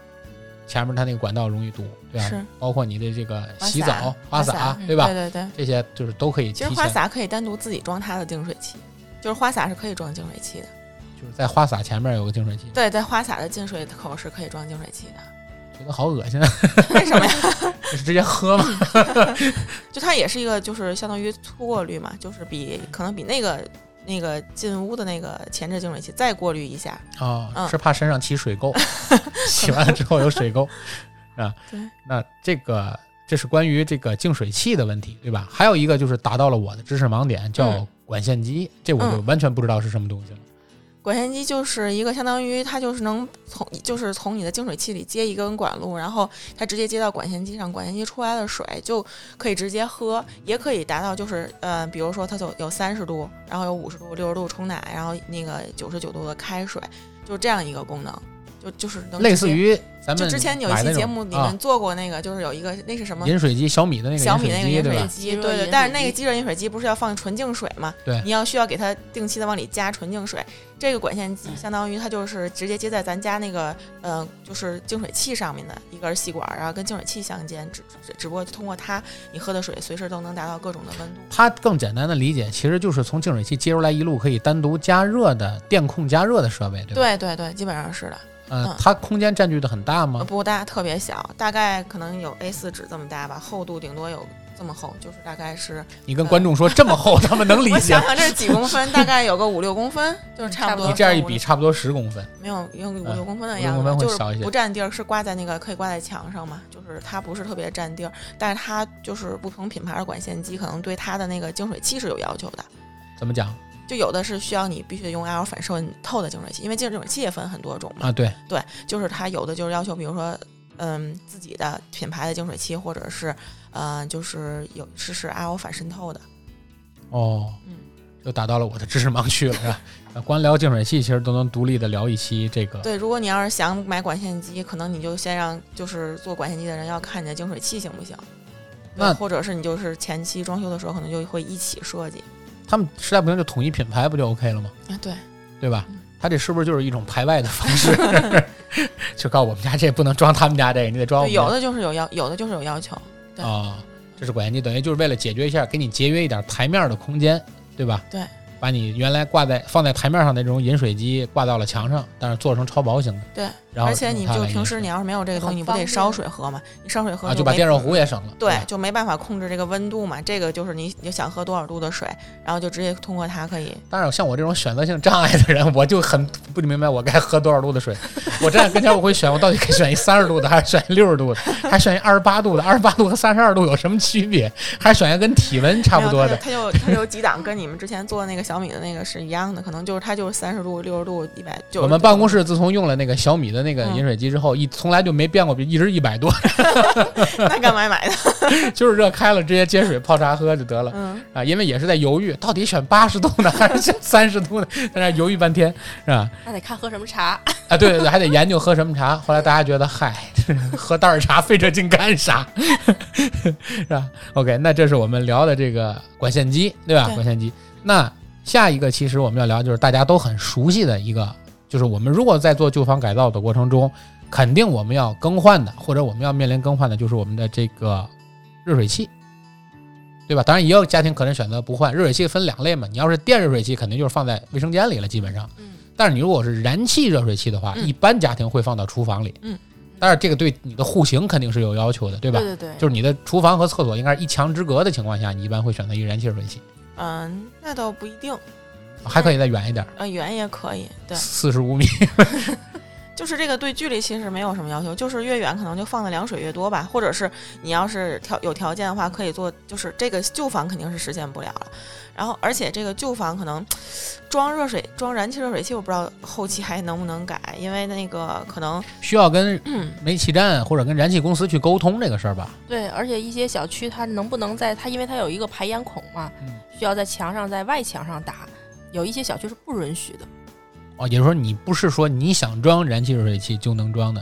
前面它那个管道容易堵，对吧？是包括你的这个洗澡、花洒，对吧？对对对。这些就是都可以，其实花洒可以单独自己装它的净水器，就是花洒是可以装净水器的。就是在花洒前面有个净水器，对，在花洒的进水口是可以装净水器的。觉得好恶心啊！为什么呀？是直接喝嘛？就它也是一个，就是相当于粗过滤嘛，就是比可能比那个那个进屋的那个前置净水器再过滤一下。啊、嗯是怕身上起水垢，洗完了之后有水垢，啊？对。那这个这是关于这个净水器的问题，对吧？还有一个就是达到了我的知识盲点，叫嗯管线机，这我就嗯完全不知道是什么东西了。管线机就是一个相当于它就是能从就是从你的净水器里接一根管路，然后它直接接到管线机上，管线机出来的水就可以直接喝，也可以达到就是呃，比如说它有有三十度，然后有五十度、六十度冲奶，然后那个九十九度的开水，就这样一个功能，就就是能类似于咱们就之前有一期节目你啊们做过那个，就是有一个那是什么？饮水机，小米的那个小米那个饮水机，对对但是那个即热饮水机不是要放纯净水吗？对你要需要给它定期的往里加纯净水。这个管线机相当于它就是直接接在咱家那个呃，就是净水器上面的一根细管，然后跟净水器相间，只只只不过通过它，你喝的水随时都能达到各种的温度。它更简单的理解，其实就是从净水器接出来一路可以单独加热的电控加热的设备，对吧？对对对，基本上是的，呃嗯，它空间占据的很大呃吗？不大，特别小，大概可能有 A 四纸这么大吧，厚度顶多有这么厚，就是大概是你跟观众说这么厚，他们能理解我想。想这是几公分，大概有个五六公分，就是差不多。你这样一比，差不多十公分。没有有五嗯六公分的样子，就是不占地儿，是挂在那个可以挂在墙上嘛，就是它不是特别占地儿，但是它就是不同品牌的管线机，可能对它的那个净水器是有要求的。怎么讲就有的是需要你必须得用 L 反射透的净水器，因为净水器也分很多种嘛。啊？对，对，就是它有的就是要求，比如说，嗯，自己的品牌的净水器，或者是，呃，就是有是是 L 反渗透的。哦，嗯，就达到了我的知识盲区了，是吧？啊 光聊净水器，其实都能独立的聊一期这个。对，如果你要是想买管线机，可能你就先让就是做管线机的人要看你的净水器行不行。那或者是你就是前期装修的时候，可能就会一起设计。他们实在不行就统一品牌，不就 OK 了吗？啊，对，对吧嗯？他这是不是就是一种排外的方式？就告诉我们家这不能装他们家这个，你得装我，们家有的就是有要，有的就是有要求。对啊、这是管线机，等于就是为了解决一下，给你节约一点台面的空间，对吧？对，把你原来挂在放在台面上的这种饮水机挂到了墙上，但是做成超薄型的。对，然后而且你就平时你要是没有这个东西，你不得烧水喝吗？你烧水喝啊，就把电热壶也省了。对，就没办法控制这个温度嘛。这个就是你你想喝多少度的水，然后就直接通过它可以。但是，像我这种选择性障碍的人，我就很不明白我该喝多少度的水。我站在跟前，我会选，我到底该选一三十度的，还是选一六十度的，还是选一二十八度的？二十八度和三十二度有什么区别？还是选一个跟体温差不多的？它有它就它就有几档，跟你们之前做的那个小米的那个是一样的，可能就是它就是三十度、六十度、一百九。我们办公室自从用了那个小米的那个嗯饮水机之后，一从来就没变过，一直一百多，那干嘛买的？就是热开了直接接水泡茶喝就得了嗯，啊。因为也是在犹豫，到底选八十度呢，还是选三十度呢，在那犹豫半天，是吧？那得看喝什么茶。啊，对对对，还得研究喝什么茶。后来大家觉得，嗨，喝袋儿茶费这劲干啥？是吧？OK，那这是我们聊的这个管线机，对吧？对管线机。那下一个其实我们要聊就是大家都很熟悉的一个，就是我们如果在做旧房改造的过程中，肯定我们要更换的，或者我们要面临更换的，就是我们的这个热水器。对吧？当然，也有家庭可能选择不换热水器，分两类嘛。你要是电热水器，肯定就是放在卫生间里了，基本上。嗯但是你如果是燃气热水器的话，嗯一般家庭会放到厨房里。嗯，但是这个对你的户型肯定是有要求的，对吧？对对对，就是你的厨房和厕所应该是一墙之隔的情况下，你一般会选择一个燃气热水器，嗯，那倒不一定，还可以再远一点，呃，远也可以。对，四十五米。就是这个对距离其实没有什么要求，就是越远可能就放的凉水越多吧，或者是你要是条有条件的话，可以做，就是这个旧房肯定是实现不了了。然后，而且这个旧房可能装热水、装燃气热水器，我不知道后期还能不能改，因为那个可能，需要跟嗯，煤气站或者跟燃气公司去沟通这个事儿吧？对，而且一些小区它能不能在它，因为它有一个排烟孔嘛，嗯需要在墙上在外墙上打，有一些小区是不允许的。哦，也就是说你不是说你想装燃气热水器就能装的，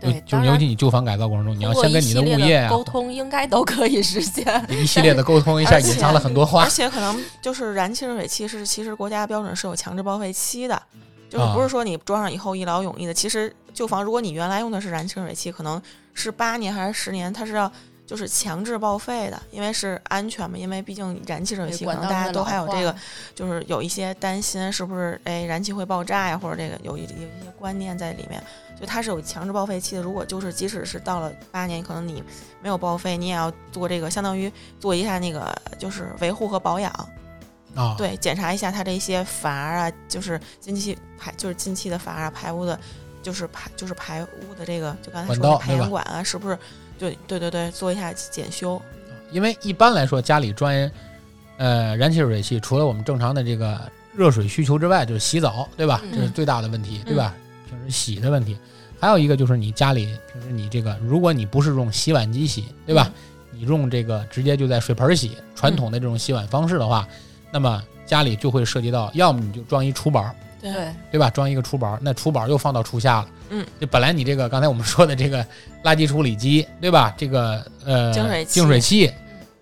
就对，就是尤其你旧房改造过程中，你要先跟你的物业啊沟通，应该都可以实现。一系列的沟通一下，隐藏了很多话而。且可能就是燃气热水器是其实国家标准是有强制报废期的，就是啊不是说你装上以后一劳永逸的，其实旧房，如果你原来用的是燃气热水器，可能是八年还是十年，它是要就是强制报废的，因为是安全嘛。因为毕竟燃气热水器可能大家都还有这个，就是有一些担心是不是哎燃气会爆炸呀，或者这个有一有一些观念在里面，所以它是有强制报废期的。如果就是即使是到了八年，可能你没有报废，你也要做这个，相当于做一下那个就是维护和保养。啊，对，检查一下它这些阀啊，就是进气排，就是进气的阀啊，排污的，就是排就是排污的这个，就刚才说的排烟管啊，是不是？对对对对，做一下检修。因为一般来说，家里装呃燃气热水器，除了我们正常的这个热水需求之外，就是洗澡，对吧？这是最大的问题，对吧？平时洗的问题，还有一个就是你家里平时你这个，如果你不是用洗碗机洗，对吧？你用这个直接就在水盆洗，传统的这种洗碗方式的话。那么家里就会涉及到，要么你就装一厨宝，对对吧？装一个厨宝，那厨宝又放到厨下了。嗯，就本来你这个刚才我们说的这个垃圾处理机，对吧？这个呃净水净水器，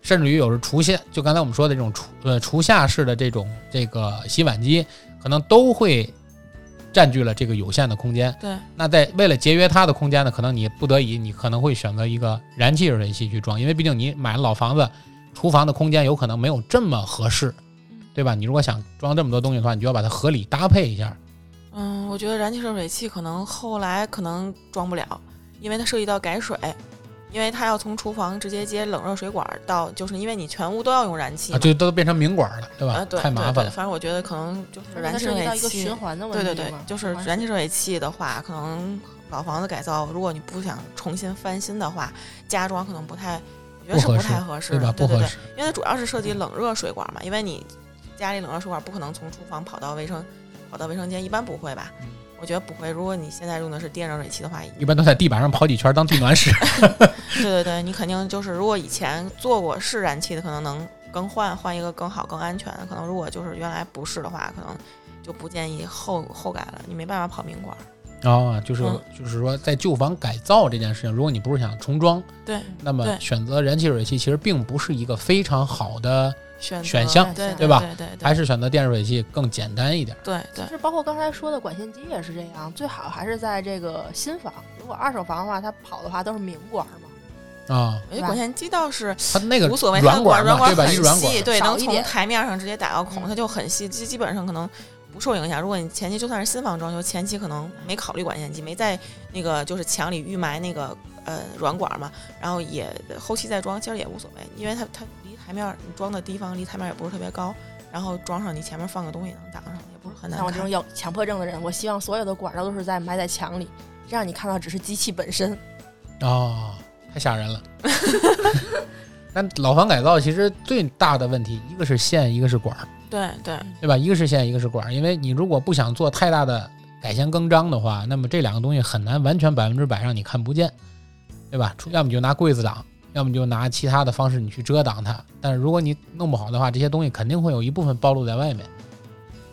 甚至于有时厨下，就刚才我们说的这种厨呃厨下式的这种这个洗碗机，可能都会占据了这个有限的空间。对，那在为了节约它的空间呢，可能你不得已，你可能会选择一个燃气热水器去装，因为毕竟你买了老房子，厨房的空间有可能没有这么合适。对吧？你如果想装这么多东西的话，你就要把它合理搭配一下。嗯，我觉得燃气热水器可能后来可能装不了，因为它涉及到改水，因为它要从厨房直接接冷热水管到，就是因为你全屋都要用燃气，就都变成明管了，对吧？啊，对，太麻烦了。反正我觉得可能就是燃气热水器循环的问题。对对对，就是燃气热水器的话，可能老房子改造，如果你不想重新翻新的话，加装可能不太，我觉得是不太合适，对吧？对对对，因为它主要是涉及冷热水管嘛，因为你。家里冷热水管不可能从厨房跑到卫生，跑到卫生间，一般不会吧？我觉得不会。如果你现在用的是电热水器的话，一般都在地板上跑几圈当地暖使。对对对，你肯定就是，如果以前做过是燃气的，可能能更换换一个更好更安全的。可能如果就是原来不是的话，可能就不建议后后改了。你没办法跑明管。啊，就是就是说，在旧房改造这件事情，如果你不是想重装，对，那么选择燃气热水器其实并不是一个非常好的。选选项对吧？对对，还是选择电热水器更简单一点。对对，其实包括刚才说的管线机也是这样，最好还是在这个新房。如果二手房的话，它跑的话都是明管嘛。啊，管线机倒是它那个无所谓，软管软管很细，对，能从台面上直接打个孔，它就很细，基基本上可能不受影响。如果你前期就算是新房装修，前期可能没考虑管线机，没在那个就是墙里预埋那个呃软管嘛，然后也后期再装，其实也无所谓，因为它它离。台面你装的地方离台面也不是特别高，然后装上你前面放个东西能挡上，也不是很难。像我这种有强迫症的人，我希望所有的管道都是在埋在墙里，这样你看到只是机器本身。哦，太吓人了。那老房改造其实最大的问题，一个是线，一个是管儿。对对对吧？一个是线，一个是管儿。因为你如果不想做太大的改弦更张的话，那么这两个东西很难完全百分之百让你看不见，对吧？要么就拿柜子挡。要么就拿其他的方式你去遮挡它，但是如果你弄不好的话，这些东西肯定会有一部分暴露在外面，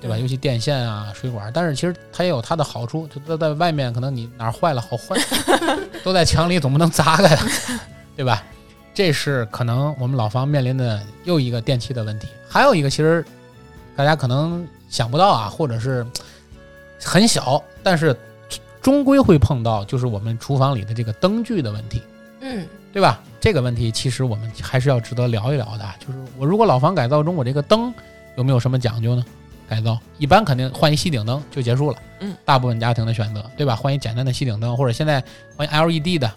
对吧？尤其电线啊、水管，但是其实它也有它的好处，就都在外面，可能你哪儿坏了好换，都在墙里总不能砸开了，对吧？这是可能我们老房面临的又一个电器的问题。还有一个，其实大家可能想不到啊，或者是很小，但是终归会碰到，就是我们厨房里的这个灯具的问题。嗯。对吧？这个问题其实我们还是要值得聊一聊的。就是我如果老房改造中，我这个灯有没有什么讲究呢？改造一般肯定换一吸顶灯就结束了。嗯，大部分家庭的选择，对吧？换一简单的吸顶灯，或者现在换 LED 的，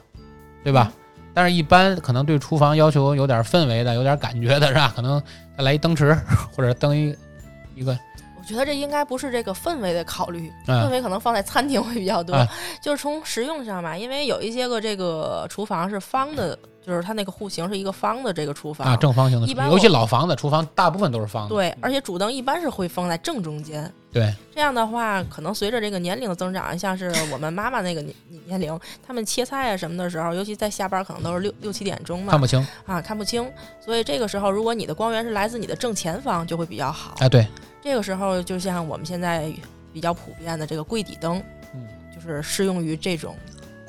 对吧？但是，一般可能对厨房要求有点氛围的、有点感觉的，是吧？可能再来一灯池，或者灯一一个。我觉得这应该不是这个氛围的考虑，氛围可能放在餐厅会比较多。就是从实用上吧，因为有一些个这个厨房是方的，就是它那个户型是一个方的这个厨房啊，正方形的。一般尤其老房子厨房大部分都是方的。对，而且主灯一般是会放在正中间。对，这样的话，可能随着这个年龄的增长，像是我们妈妈那个年年龄，他们切菜啊什么的时候，尤其在下班可能都是六六七点钟嘛，看不清啊，看不清。所以这个时候，如果你的光源是来自你的正前方，就会比较好。啊，对。这个时候，就像我们现在比较普遍的这个柜底灯，嗯，就是适用于这种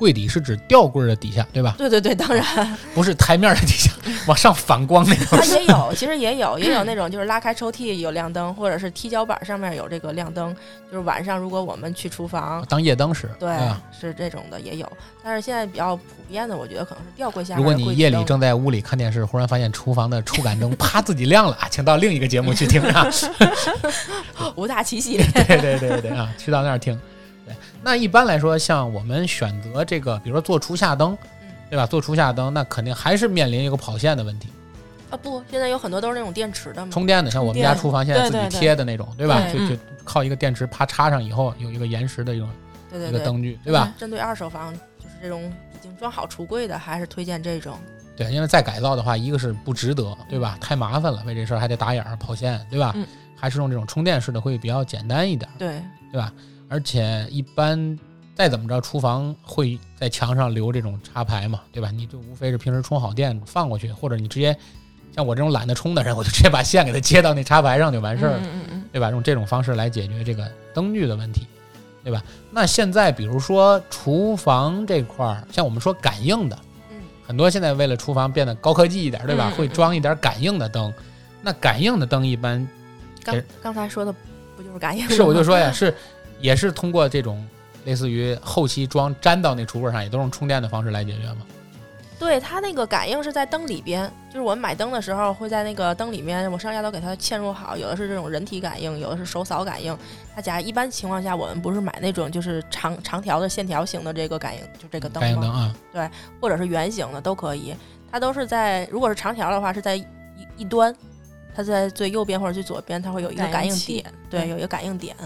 柜底是指吊柜的底下，对吧？对对对，当然 不是台面的底下，往上反光那种。它也有，其实也有，也有 那种就是拉开抽屉有亮灯，或者是踢脚板上面有这个亮灯，就是晚上如果我们去厨房，当夜灯使，对，吧？是这种的也有。但是现在比较普遍的，我觉得可能是吊柜下面如果。你夜里正在屋里看电视，忽然发现厨房的触感灯啪自己亮了，啊，请到另一个节目去听啊。五大奇系列，对对对对啊，去到那儿听。对，那一般来说，像我们选择这个，比如说做厨下灯嗯，对吧？做厨下灯，那肯定还是面临一个跑线的问题。啊不，现在有很多都是那种电池的嘛。充电的，像我们家厨房现在自己贴的那种，对吧？对就就靠一个电池啪插上以后，有一个延时的一种对对对，一个灯具，对吧？针对二手房，就是这种已经装好橱柜的，还是推荐这种。对，因为再改造的话，一个是不值得，对吧？太麻烦了，为这事儿还得打眼儿跑线，对吧？嗯还是用这种充电式的会比较简单一点，对，对吧？而且一般再怎么着，厨房会在墙上留这种插排嘛，对吧？你就无非是平时充好电放过去，或者你直接像我这种懒得充的人，我就直接把线给它接到那插排上就完事儿了。嗯嗯嗯对吧？用这种方式来解决这个灯具的问题，对吧？那现在比如说厨房这块儿，像我们说感应的，嗯，很多现在为了厨房变得高科技一点，对吧？会装一点感应的灯。那感应的灯一般刚刚才说的不就是感应？是我就说呀，是也是通过这种类似于后期装粘到那橱柜上，也都是用充电的方式来解决吗？对它那个感应是在灯里边，就是我们买灯的时候会在那个灯里面，我上下都给它嵌入好，有的是这种人体感应，有的是手扫感应。它家一般情况下，我们不是买那种就是长 长条的线条型的这个感应，就这个灯感应灯吗？对，或者是圆形的都可以。它都是在，如果是长条的话，是在一一端，它在最右边或者最左边，它会有一个感应点，对，对有一个感应点。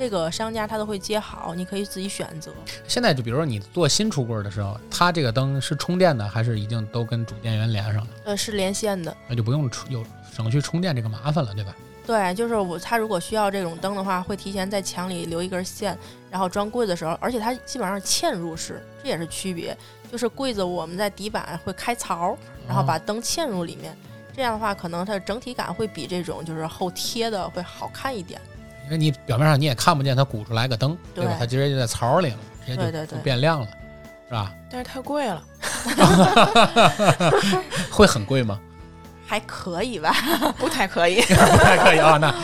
这个商家他都会接好，你可以自己选择。现在就比如说你做新橱柜的时候，它这个灯是充电的，还是已经都跟主电源连上了？呃，是连线的。那就不用出有省去充电这个麻烦了，对吧？对，就是我，他如果需要这种灯的话，会提前在墙里留一根线，然后装柜子的时候，而且它基本上嵌入式，这也是区别。就是柜子我们在底板会开槽，然后把灯嵌入里面，这样的话可能它的整体感会比这种就是后贴的会好看一点。因为你表面上你也看不见它鼓出来个灯，对吧？它直接就在槽里了，直接就变亮了，是吧？但是太贵了，会很贵吗？还可以吧？不太可以。不太可以啊。那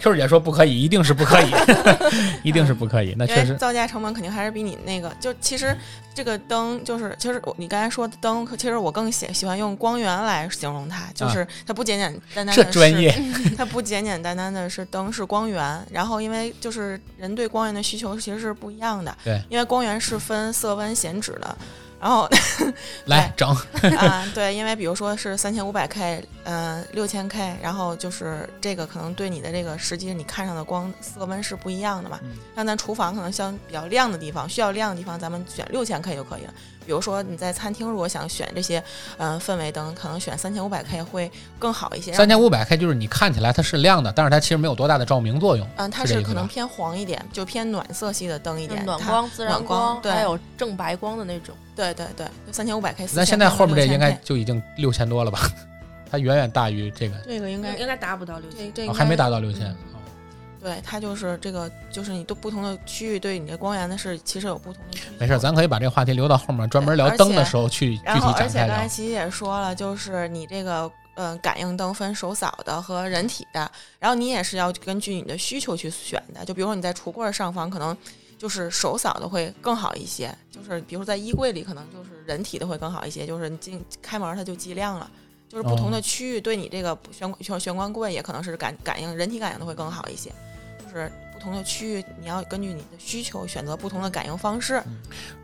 Q 姐说不可以，一定是不可以，一定是不可以。那确实，造价成本肯定还是比你那个，就其实这个灯就是，其实我你刚才说的灯，其实我更喜喜欢用光源来形容它，就是它不简简单单啊这的专业，它不简简单单的是灯是光源，然后因为就是人对光源的需求其实是不一样的，对，因为光源是分色温显指的，然后 来整，啊，对，因为比如说是三千五百 K，嗯，六千 K，然后就是这个可能对你的这个实际你看上的光色温是不一样的嘛。嗯像咱厨房可能像比较亮的地方，需要亮的地方，咱们选六千 K 就可以了。比如说你在餐厅如果想选这些嗯、氛围灯，可能选三千五百 K 会更好一些。三千五百 K 就是你看起来它是亮的，但是它其实没有多大的照明作用。嗯，它是可能偏黄一点，就偏暖色系的灯一点，暖光、自然暖光对还有正白光的那种。对对对，三千五百 K。那现在后面这应该 6000K 就已经六千多了吧？它远远大于这个，这个应该应该达不到六这这还没达到六千。嗯对，它就是这个，就是你都不同的区域对你的光源的是其实有不同的。没事，咱可以把这个话题留到后面专门聊灯的时候去具体展开聊而且刚才。琪琪也说了，就是你这个呃感应灯分手扫的和人体的，然后你也是要根据你的需求去选的。就比如说你在橱柜上方可能就是手扫的会更好一些，就是比如说在衣柜里可能就是人体的会更好一些，就是你进开门它就激亮了。就是不同的哦区域对你这个玄玄玄关柜也可能是感感应人体感应的会更好一些，就是不同的区域你要根据你的需求选择不同的感应方式。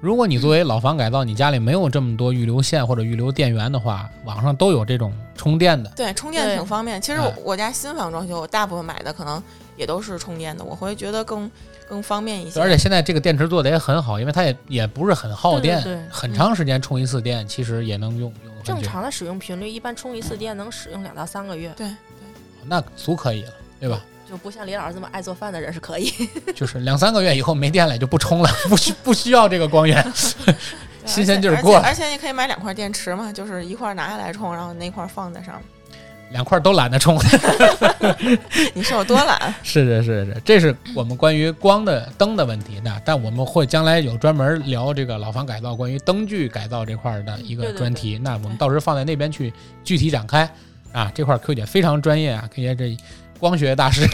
如果你作为老房改造，你家里没有这么多预留线或者预留电源的话，网上都有这种充电的。对，充电挺方便。其实我家新房装修，我大部分买的可能也都是充电的，我会觉得更更方便一些。而且现在这个电池做的也很好，因为它也也不是很耗电，对对对很长时间充一次电，其实也能用用，正常的使用频率，一般充一次电能使用两到三个月，对那足可以了，对吧？就不像李老师这么爱做饭的人是可以。就是两三个月以后没电了就不充了，不需不需要这个光源，新鲜劲儿过了而且而且你可以买两块电池嘛，就是一块拿下来充，然后那块放在上面。两块都懒得充。你是有多懒？是是是是，这是我们关于光的灯的问题的，但我们会将来有专门聊这个老房改造关于灯具改造这块儿的一个对对专题，那我们到时候放在那边去具体展开啊。这块儿 Q 姐非常专业啊，Q 姐这光学大师，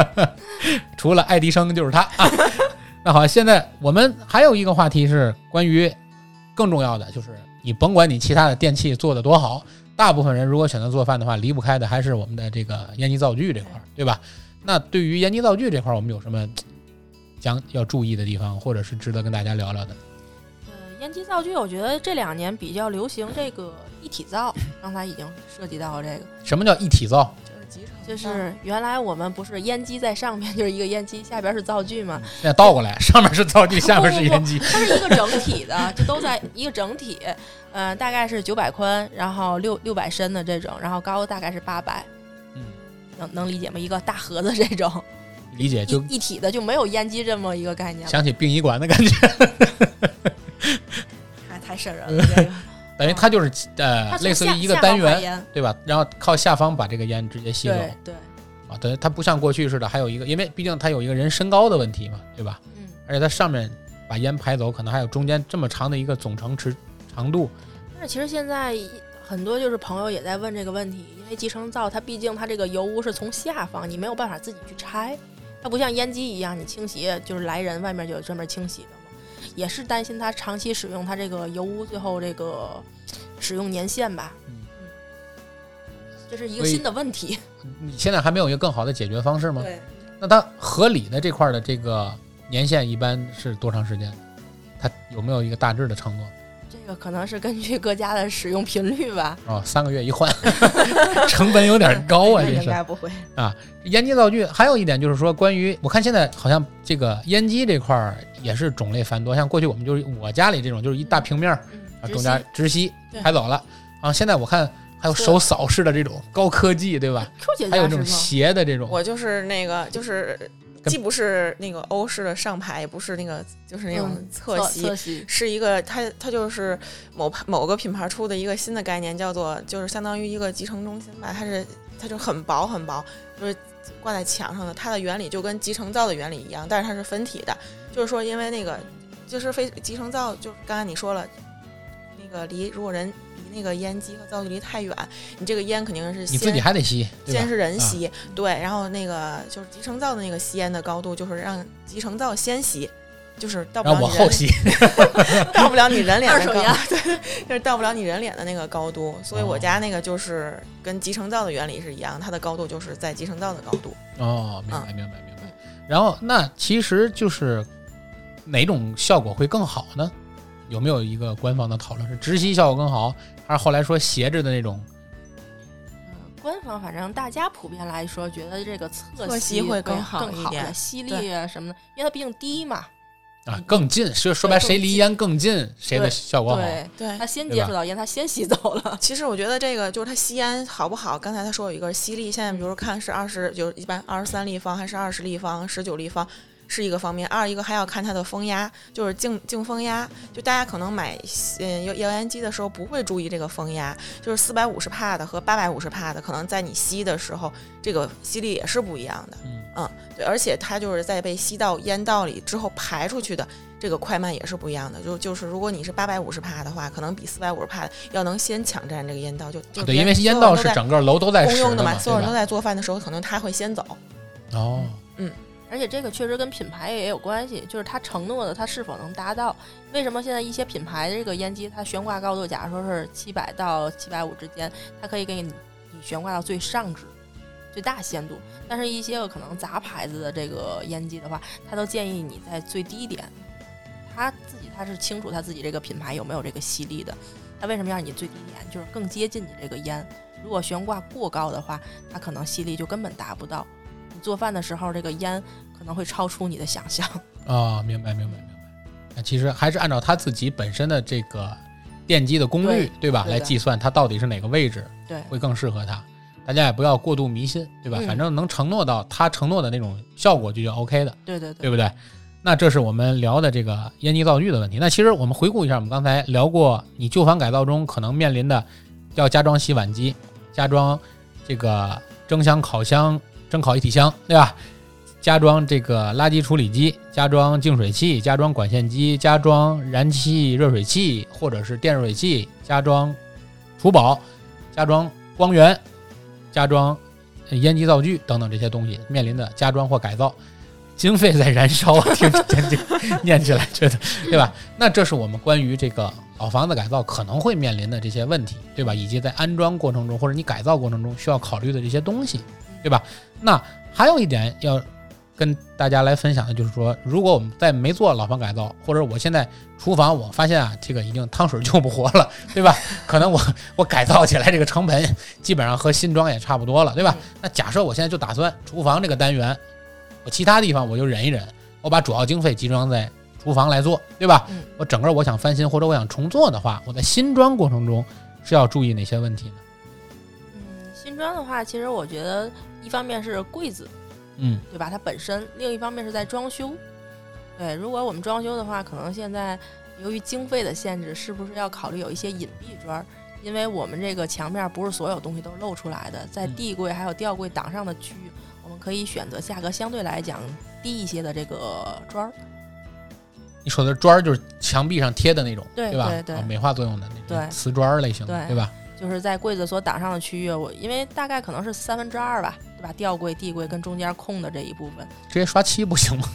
除了爱迪生就是他啊。那好，现在我们还有一个话题是关于更重要的，就是你甭管你其他的电器做的多好，大部分人如果选择做饭的话，离不开的还是我们的这个烟机灶具这块儿，对吧？那对于烟机灶具这块儿，我们有什么将要注意的地方，或者是值得跟大家聊聊的？呃，烟机灶具，我觉得这两年比较流行这个一体灶，刚才已经涉及到这个，什么叫一体灶？就是原来我们不是烟机在上面就是一个烟机，下边是灶具嘛，现在倒过来，上面是灶具，下面是烟机。它是一个整体的，就都在一个整体，呃，大概是九百宽，然后六六百深的这种，然后高大概是八百，嗯，能能理解吗？一个大盒子这种 理解就一一体的，就没有烟机这么一个概念了，想起殡仪馆的感觉，太太瘆人了，这个等于它就是呃类似于一个单元，对吧？然后靠下方把这个烟直接吸走对对，啊，等于它不像过去似的，还有一个，因为毕竟它有一个人身高的问题嘛，对吧？嗯。而且它上面把烟排走，可能还有中间这么长的一个总成持长度，但是其实现在很多就是朋友也在问这个问题，因为集成灶它毕竟它这个油污是从下方，你没有办法自己去拆，它不像烟机一样，你清洗就是来人外面就有专门清洗的嘛，也是担心它长期使用它这个油污最后这个使用年限吧，嗯这是一个新的问题。你现在还没有一个更好的解决方式吗？对，那它合理的这块的这个年限一般是多长时间？它有没有一个大致的承诺？这个可能是根据各家的使用频率吧。哦，三个月一换，成本有点高啊，这是。应该不会啊。烟机灶具还有一点就是说，关于我看现在好像这个烟机这块儿也是种类繁多，像过去我们就是我家里这种就是一大平面啊，中间直吸对排走了，啊，现在我看还有手扫式的这种高科技，对吧还有这种？斜的这种，我就是那个，就是跟既不是那个欧式的上排，也不是那个就是那种嗯侧吸，是一个它它就是某牌某个品牌出的一个新的概念，叫做就是相当于一个集成中心吧，它是它就很薄很薄，就是挂在墙上的。它的原理就跟集成灶的原理一样，但是它是分体的，就是说因为那个就是非集成灶，就刚才你说了，那个离如果人离那个烟机和灶具离太远，你这个烟肯定是先你自己还得吸，先？是人啊吸，对，然后那个就是集成灶的那个吸烟的高度，就是让集成灶先吸，就是到不了你人后我后吸，到不了你人脸的高二手烟，对，就是到不了你人脸的那个高度。所以哦我家那个就是跟集成灶的原理是一样，它的高度就是在集成灶的高度。哦，明啊白明白明白。然后那其实就是哪种效果会更好呢？有没有一个官方的讨论？是直吸效果更好，还是后来说斜着的那种？呃，官方反正大家普遍来说，觉得这个侧侧吸吸会更更好一点吸力啊什么的，因为它毕竟低嘛。啊，更近，说说白，谁离烟更近，谁的效果好。对，对他，先接触到烟，他先吸走了。其实我觉得这个就是他吸烟好不好？刚才他说有一个吸力，现在比如说看是二十，就是一般二十三立方还是二十立方、十九立方。是一个方面，二一个还要看它的风压，就是净净风压。就大家可能买嗯油油烟机的时候不会注意这个风压，就是四百五十帕的和八百五十帕的，可能在你吸的时候，这个吸力也是不一样的。嗯对，而且它就是在被吸到烟道里之后排出去的这个快慢也是不一样的。就就是如果你是八百五十帕的话，可能比四百五十帕的要能先抢占这个烟道，就就因为烟道是整个楼都在使的公用的嘛，所有人都？在做饭的时候，可能它会先走。哦，而且这个确实跟品牌也有关系，就是它承诺的它是否能达到。为什么现在一些品牌的这个烟机，它悬挂高度，假如说是七百到七百五之间，它可以给你你悬挂到最上值、最大限度。但是，一些个可能杂牌子的这个烟机的话，它都建议你在最低点。他自己他是清楚他自己这个品牌有没有这个吸力的，他为什么要让你最低点，就是更接近你这个烟。如果悬挂过高的话，它可能吸力就根本达不到。你做饭的时候，这个烟可能会超出你的想象。啊，明白明白明白。那其实还是按照他自己本身的这个电机的功率，对对吧，对来计算它到底是哪个位置对，会更适合它。大家也不要过度迷信，对吧？嗯反正能承诺到他承诺的那种效果就就 OK 的，对对对不对？那这是我们聊的这个烟机灶具的问题。那其实我们回顾一下，我们刚才聊过，你旧房改造中可能面临的要加装洗碗机、加装这个蒸箱、烤箱、蒸烤一体箱，对吧？加装这个垃圾处理机，加装净水器，加装管线机，加装燃气热水器或者是电热水器，加装厨宝，加装光源，加装烟机灶具等等这些东西面临的加装或改造，经费在燃烧，听着这念起来觉得对吧？那这是我们关于这个老房子改造可能会面临的这些问题，对吧？以及在安装过程中或者你改造过程中需要考虑的这些东西，对吧？那还有一点要跟大家来分享的就是说，如果我们在没做老房改造，或者我现在厨房我发现啊，这个已经汤水救不活了，对吧？可能我我改造起来这个成本基本上和新装也差不多了，对吧？那假设我现在就打算厨房这个单元，我其他地方我就忍一忍，我把主要经费集中在厨房来做，对吧？嗯我整个我想翻新或者我想重做的话，我在新装过程中是要注意哪些问题呢？嗯，新装的话，其实我觉得一方面是柜子，嗯对吧？它本身，另一方面是在装修。对，如果我们装修的话，可能现在由于经费的限制，是不是要考虑有一些隐蔽砖儿？因为我们这个墙面不是所有东西都露出来的，在嗯地柜还有吊柜挡上的区域，我们可以选择价格相对来讲低一些的这个砖儿。你说的砖儿就是墙壁上贴的那种，吧？对对对啊美化作用的那种瓷砖儿类型的，对对吧？就是在柜子所挡上的区域，我因为大概可能是三分之二吧，对吧？吊柜、地柜跟中间空的这一部分，直接刷漆不行吗？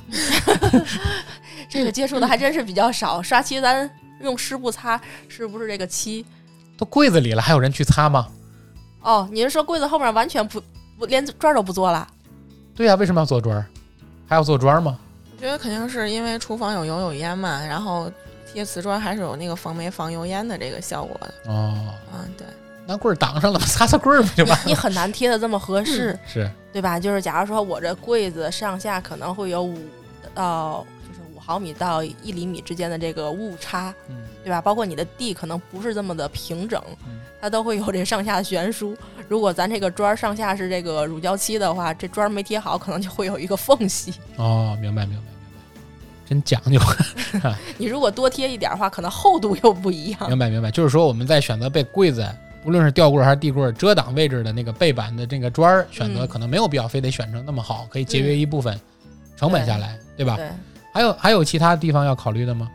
这个接触的还真是比较少。刷漆咱用湿布擦，是不是这个漆？都柜子里了，还有人去擦吗？哦，你是说柜子后面完全不不连砖儿都不做了？对呀、为什么要做砖儿？还要做砖儿吗？我觉得肯定是因为厨房有油有烟嘛，然后贴瓷砖还是有那个防霉防油烟的这个效果的。哦，嗯，对，拿棍儿挡上了，擦擦棍儿不就完了？你很难贴的这么合适，是，对吧？就是假如说我这柜子上下可能会有五到就是五毫米到一厘米之间的这个误差，嗯对吧？包括你的地可能不是这么的平整嗯，它都会有这上下悬殊。如果咱这个砖儿上下是这个乳胶漆的话，这砖儿没贴好，可能就会有一个缝隙。哦，明白明白，真讲究。你如果多贴一点儿的话，可能厚度又不一样。明白明白，就是说我们在选择被柜子，无论是吊柜还是地柜遮挡位置的那个背板的这个砖儿，选择嗯可能没有必要非得选成那么好，可以节约一部分成本下来，对吧？对，还有还有其他地方要考虑的吗？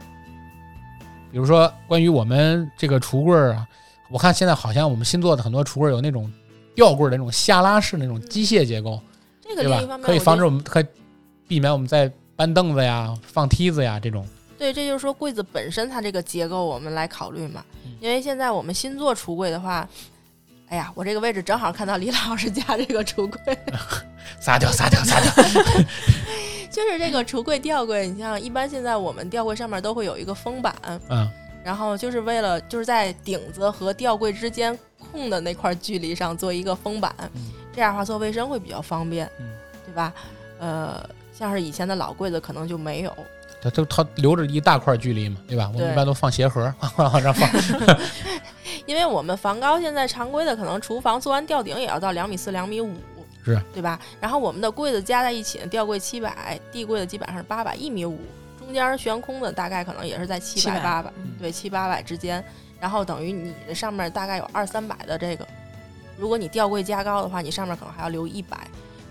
比如说关于我们这个橱柜儿啊，我看现在好像我们新做的很多橱柜儿有那种吊柜儿的那种下拉式那种机械结构，对吧可以防止我们可以避免我们在搬凳子呀、放梯子呀这种。对，这就是说柜子本身它这个结构我们来考虑嘛嗯。因为现在我们新做橱柜的话，哎呀，我这个位置正好看到李老师家这个橱柜，撒掉撒掉撒掉，就是这个橱柜吊柜。你像一般现在我们吊柜上面都会有一个封板，嗯，然后就是为了就是在顶子和吊柜之间空的那块距离上做一个封板，嗯这样的话做卫生会比较方便，嗯对吧？呃，像是以前的老柜子可能就没有。它它它留着一大块距离嘛，对吧？我们一般都放鞋盒，往上放。因为我们房高现在常规的可能厨房做完吊顶也要到两米四、两米五，是对吧？然后我们的柜子加在一起，吊柜七百，地柜的基本上是八百，一米五，中间悬空的大概可能也是在七百、八百，嗯对，七八百之间。然后等于你的上面大概有二三百的这个，如果你吊柜加高的话，你上面可能还要留一百。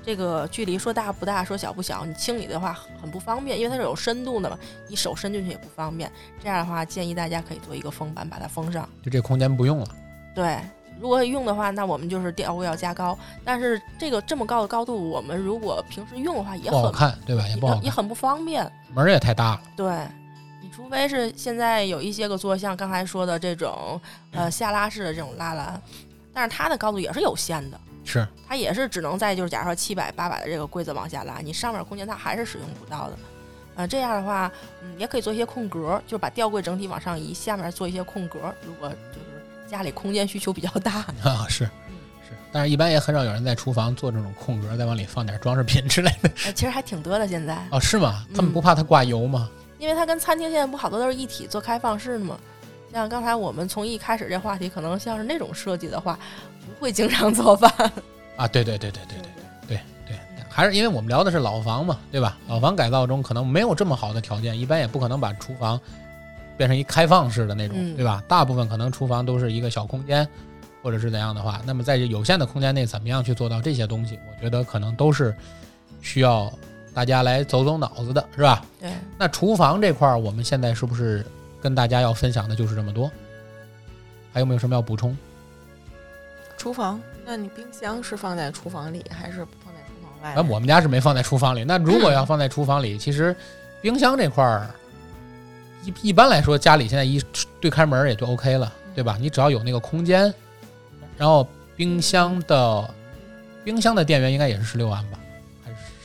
这个距离说大不大，说小不小，你清理的话很很不方便，因为它是有深度的嘛，你手伸进去也不方便。这样的话，建议大家可以做一个封板，把它封上。就这空间不用了。对，如果用的话，那我们就是吊柜要加高。但是这个这么高的高度，我们如果平时用的话，也很不好看，对吧？也不好看，也也很不方便。门儿也太大了。对，你除非是现在有一些个做像刚才说的这种呃下拉式的这种拉篮，但是它的高度也是有限的，是，它也是只能在就是假如说七百八百的这个柜子往下拉，你上面空间它还是使用不到的。呃，这样的话，嗯，也可以做一些空格，就是把吊柜整体往上移，下面做一些空格。如果就是家里空间需求比较大，啊，是是，但是一般也很少有人在厨房做这种空格，再往里放点装饰品之类的。呃，其实还挺多的现在。哦，是吗？他们嗯不怕它挂油吗？因为它跟餐厅现在不好多都是一体做开放式的嘛。像刚才我们从一开始这话题，可能像是那种设计的话，不会经常做饭。啊，对对对对对对对对，还是因为我们聊的是老房嘛，对吧？老房改造中可能没有这么好的条件，一般也不可能把厨房变成一开放式的那种，嗯对吧？大部分可能厨房都是一个小空间，或者是怎样的话，那么在有限的空间内，怎么样去做到这些东西？我觉得可能都是需要大家来走走脑子的，是吧？对，那厨房这块儿，我们现在是不是跟大家要分享的就是这么多？还有没有什么要补充？厨房，那你冰箱是放在厨房里还是放在厨房外？那我们家是没放在厨房里。那如果要放在厨房里，其实冰箱这块儿一一般来说，家里现在一对开门也就 OK 了，对吧？你只要有那个空间，然后冰箱的冰箱的电源应该也是十六安吧？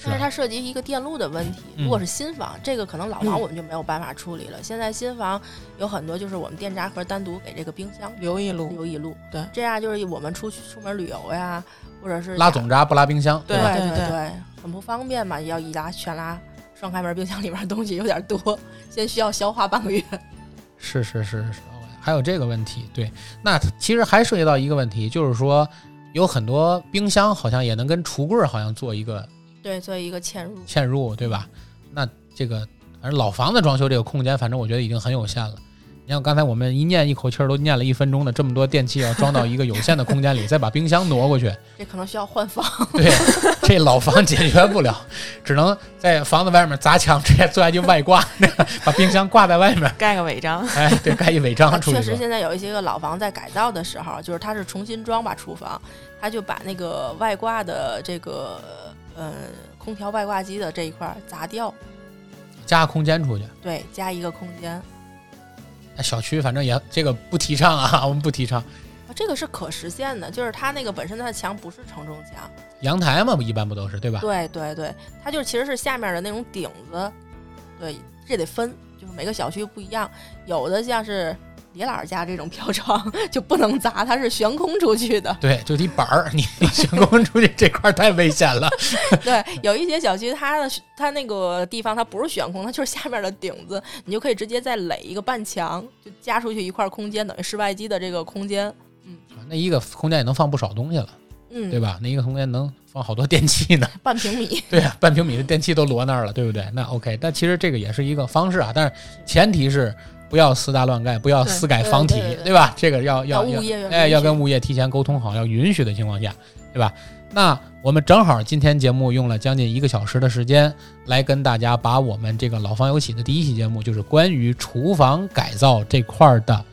但是是它涉及一个电路的问题。嗯如果是新房，这个可能老房我们就没有办法处理了。现在新房有很多就是我们电闸盒单独给这个冰箱留一路，留一路，对这样就是我们出去出门旅游呀，或者是拉总闸不拉冰箱，对？对对对，很不方便嘛，要一拉全拉。双开门冰箱里边东西有点多，先需要消化半个月。是是是是，还有这个问题，对，那其实还涉及到一个问题，就是说有很多冰箱好像也能跟橱柜儿好像做一个对，做一个嵌入。嵌入，对吧？那这个反正老房子装修这个空间，反正我觉得已经很有限了。你像刚才我们一念一口气儿都念了一分钟的，这么多电器要装到一个有限的空间里，再把冰箱挪过去，这可能需要换房。对，这老房解决不了，只能在房子外面砸墙，直接做下去外挂，把冰箱挂在外面，盖个违章。哎，对，盖一违章出去。确实，现在有一些个老房在改造的时候，就是它是重新装吧厨房，他就把那个外挂的这个呃空调外挂机的这一块儿砸掉，加空间出去。对，加一个空间。那小区反正也这个不提倡啊，我们不提倡。啊，这个是可实现的，就是它那个本身它的墙不是承重墙，阳台嘛，不一般不都是对吧？对对对，它就其实是下面的那种顶子，对，这得分，就是每个小区不一样，有的像是李老师家这种飘窗就不能砸，它是悬空出去的，对，就一板儿，你你悬空出去这块儿太危险了。对，有一些小区它的它那个地方它不是悬空，它就是下面的顶子，你就可以直接再垒一个半墙，就加出去一块空间，等于室外机的这个空间，嗯那一个空间也能放不少东西了，嗯，对吧？那一个空间能放好多电器呢。半平米，对啊，半平米的电器都摞那儿了，对不对？那 OK，但其实这个也是一个方式啊，但是前提是不要私搭乱盖，不要私改房体，对吧？这个要要要哎，要跟物业提前沟通好，要允许的情况下，对吧？那我们正好今天节目用了将近一个小时的时间，来跟大家把我们这个老房有喜的第一期节目，就是关于厨房改造这块儿的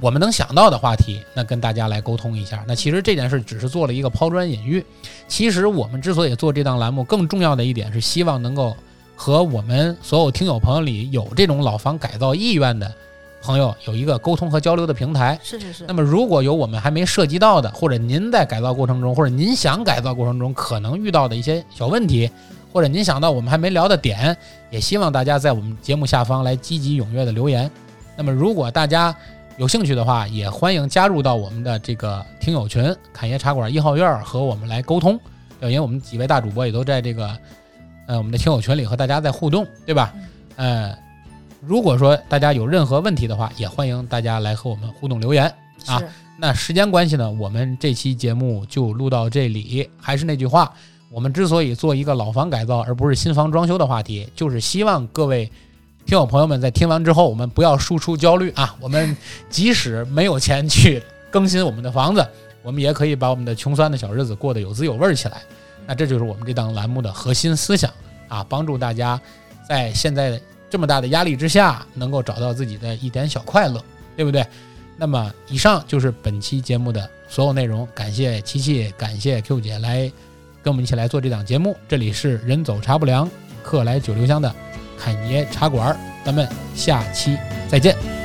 我们能想到的话题，那跟大家来沟通一下。那其实这件事只是做了一个抛砖引玉。其实我们之所以做这档栏目，更重要的一点是希望能够和我们所有听友朋友里有这种老房改造意愿的朋友有一个沟通和交流的平台。是是是那，么，如果有我们还没涉及到的，或者您在改造过程中，或者您想改造过程中可能遇到的一些小问题，或者您想到我们还没聊的点，也希望大家在我们节目下方来积极踊跃的留言。那么，如果大家有兴趣的话，也欢迎加入到我们的这个听友群“侃爷茶馆一号院儿”和我们来沟通。对，因为我们几位大主播也都在这个呃我们的听友群里和大家在互动，对吧？呃，如果说大家有任何问题的话，也欢迎大家来和我们互动留言。啊那时间关系呢，我们这期节目就录到这里。还是那句话，我们之所以做一个老房改造而不是新房装修的话题，就是希望各位听友朋友们在听完之后，我们不要输出焦虑啊。我们即使没有钱去更新我们的房子，我们也可以把我们的穷酸的小日子过得有滋有味儿起来。那这就是我们这档栏目的核心思想啊，帮助大家在现在这么大的压力之下，能够找到自己的一点小快乐，对不对？那么以上就是本期节目的所有内容，感谢七七，感谢 Q 姐来跟我们一起来做这档节目。这里是人走茶不凉，客来酒留香的侃爷茶馆，咱们下期再见。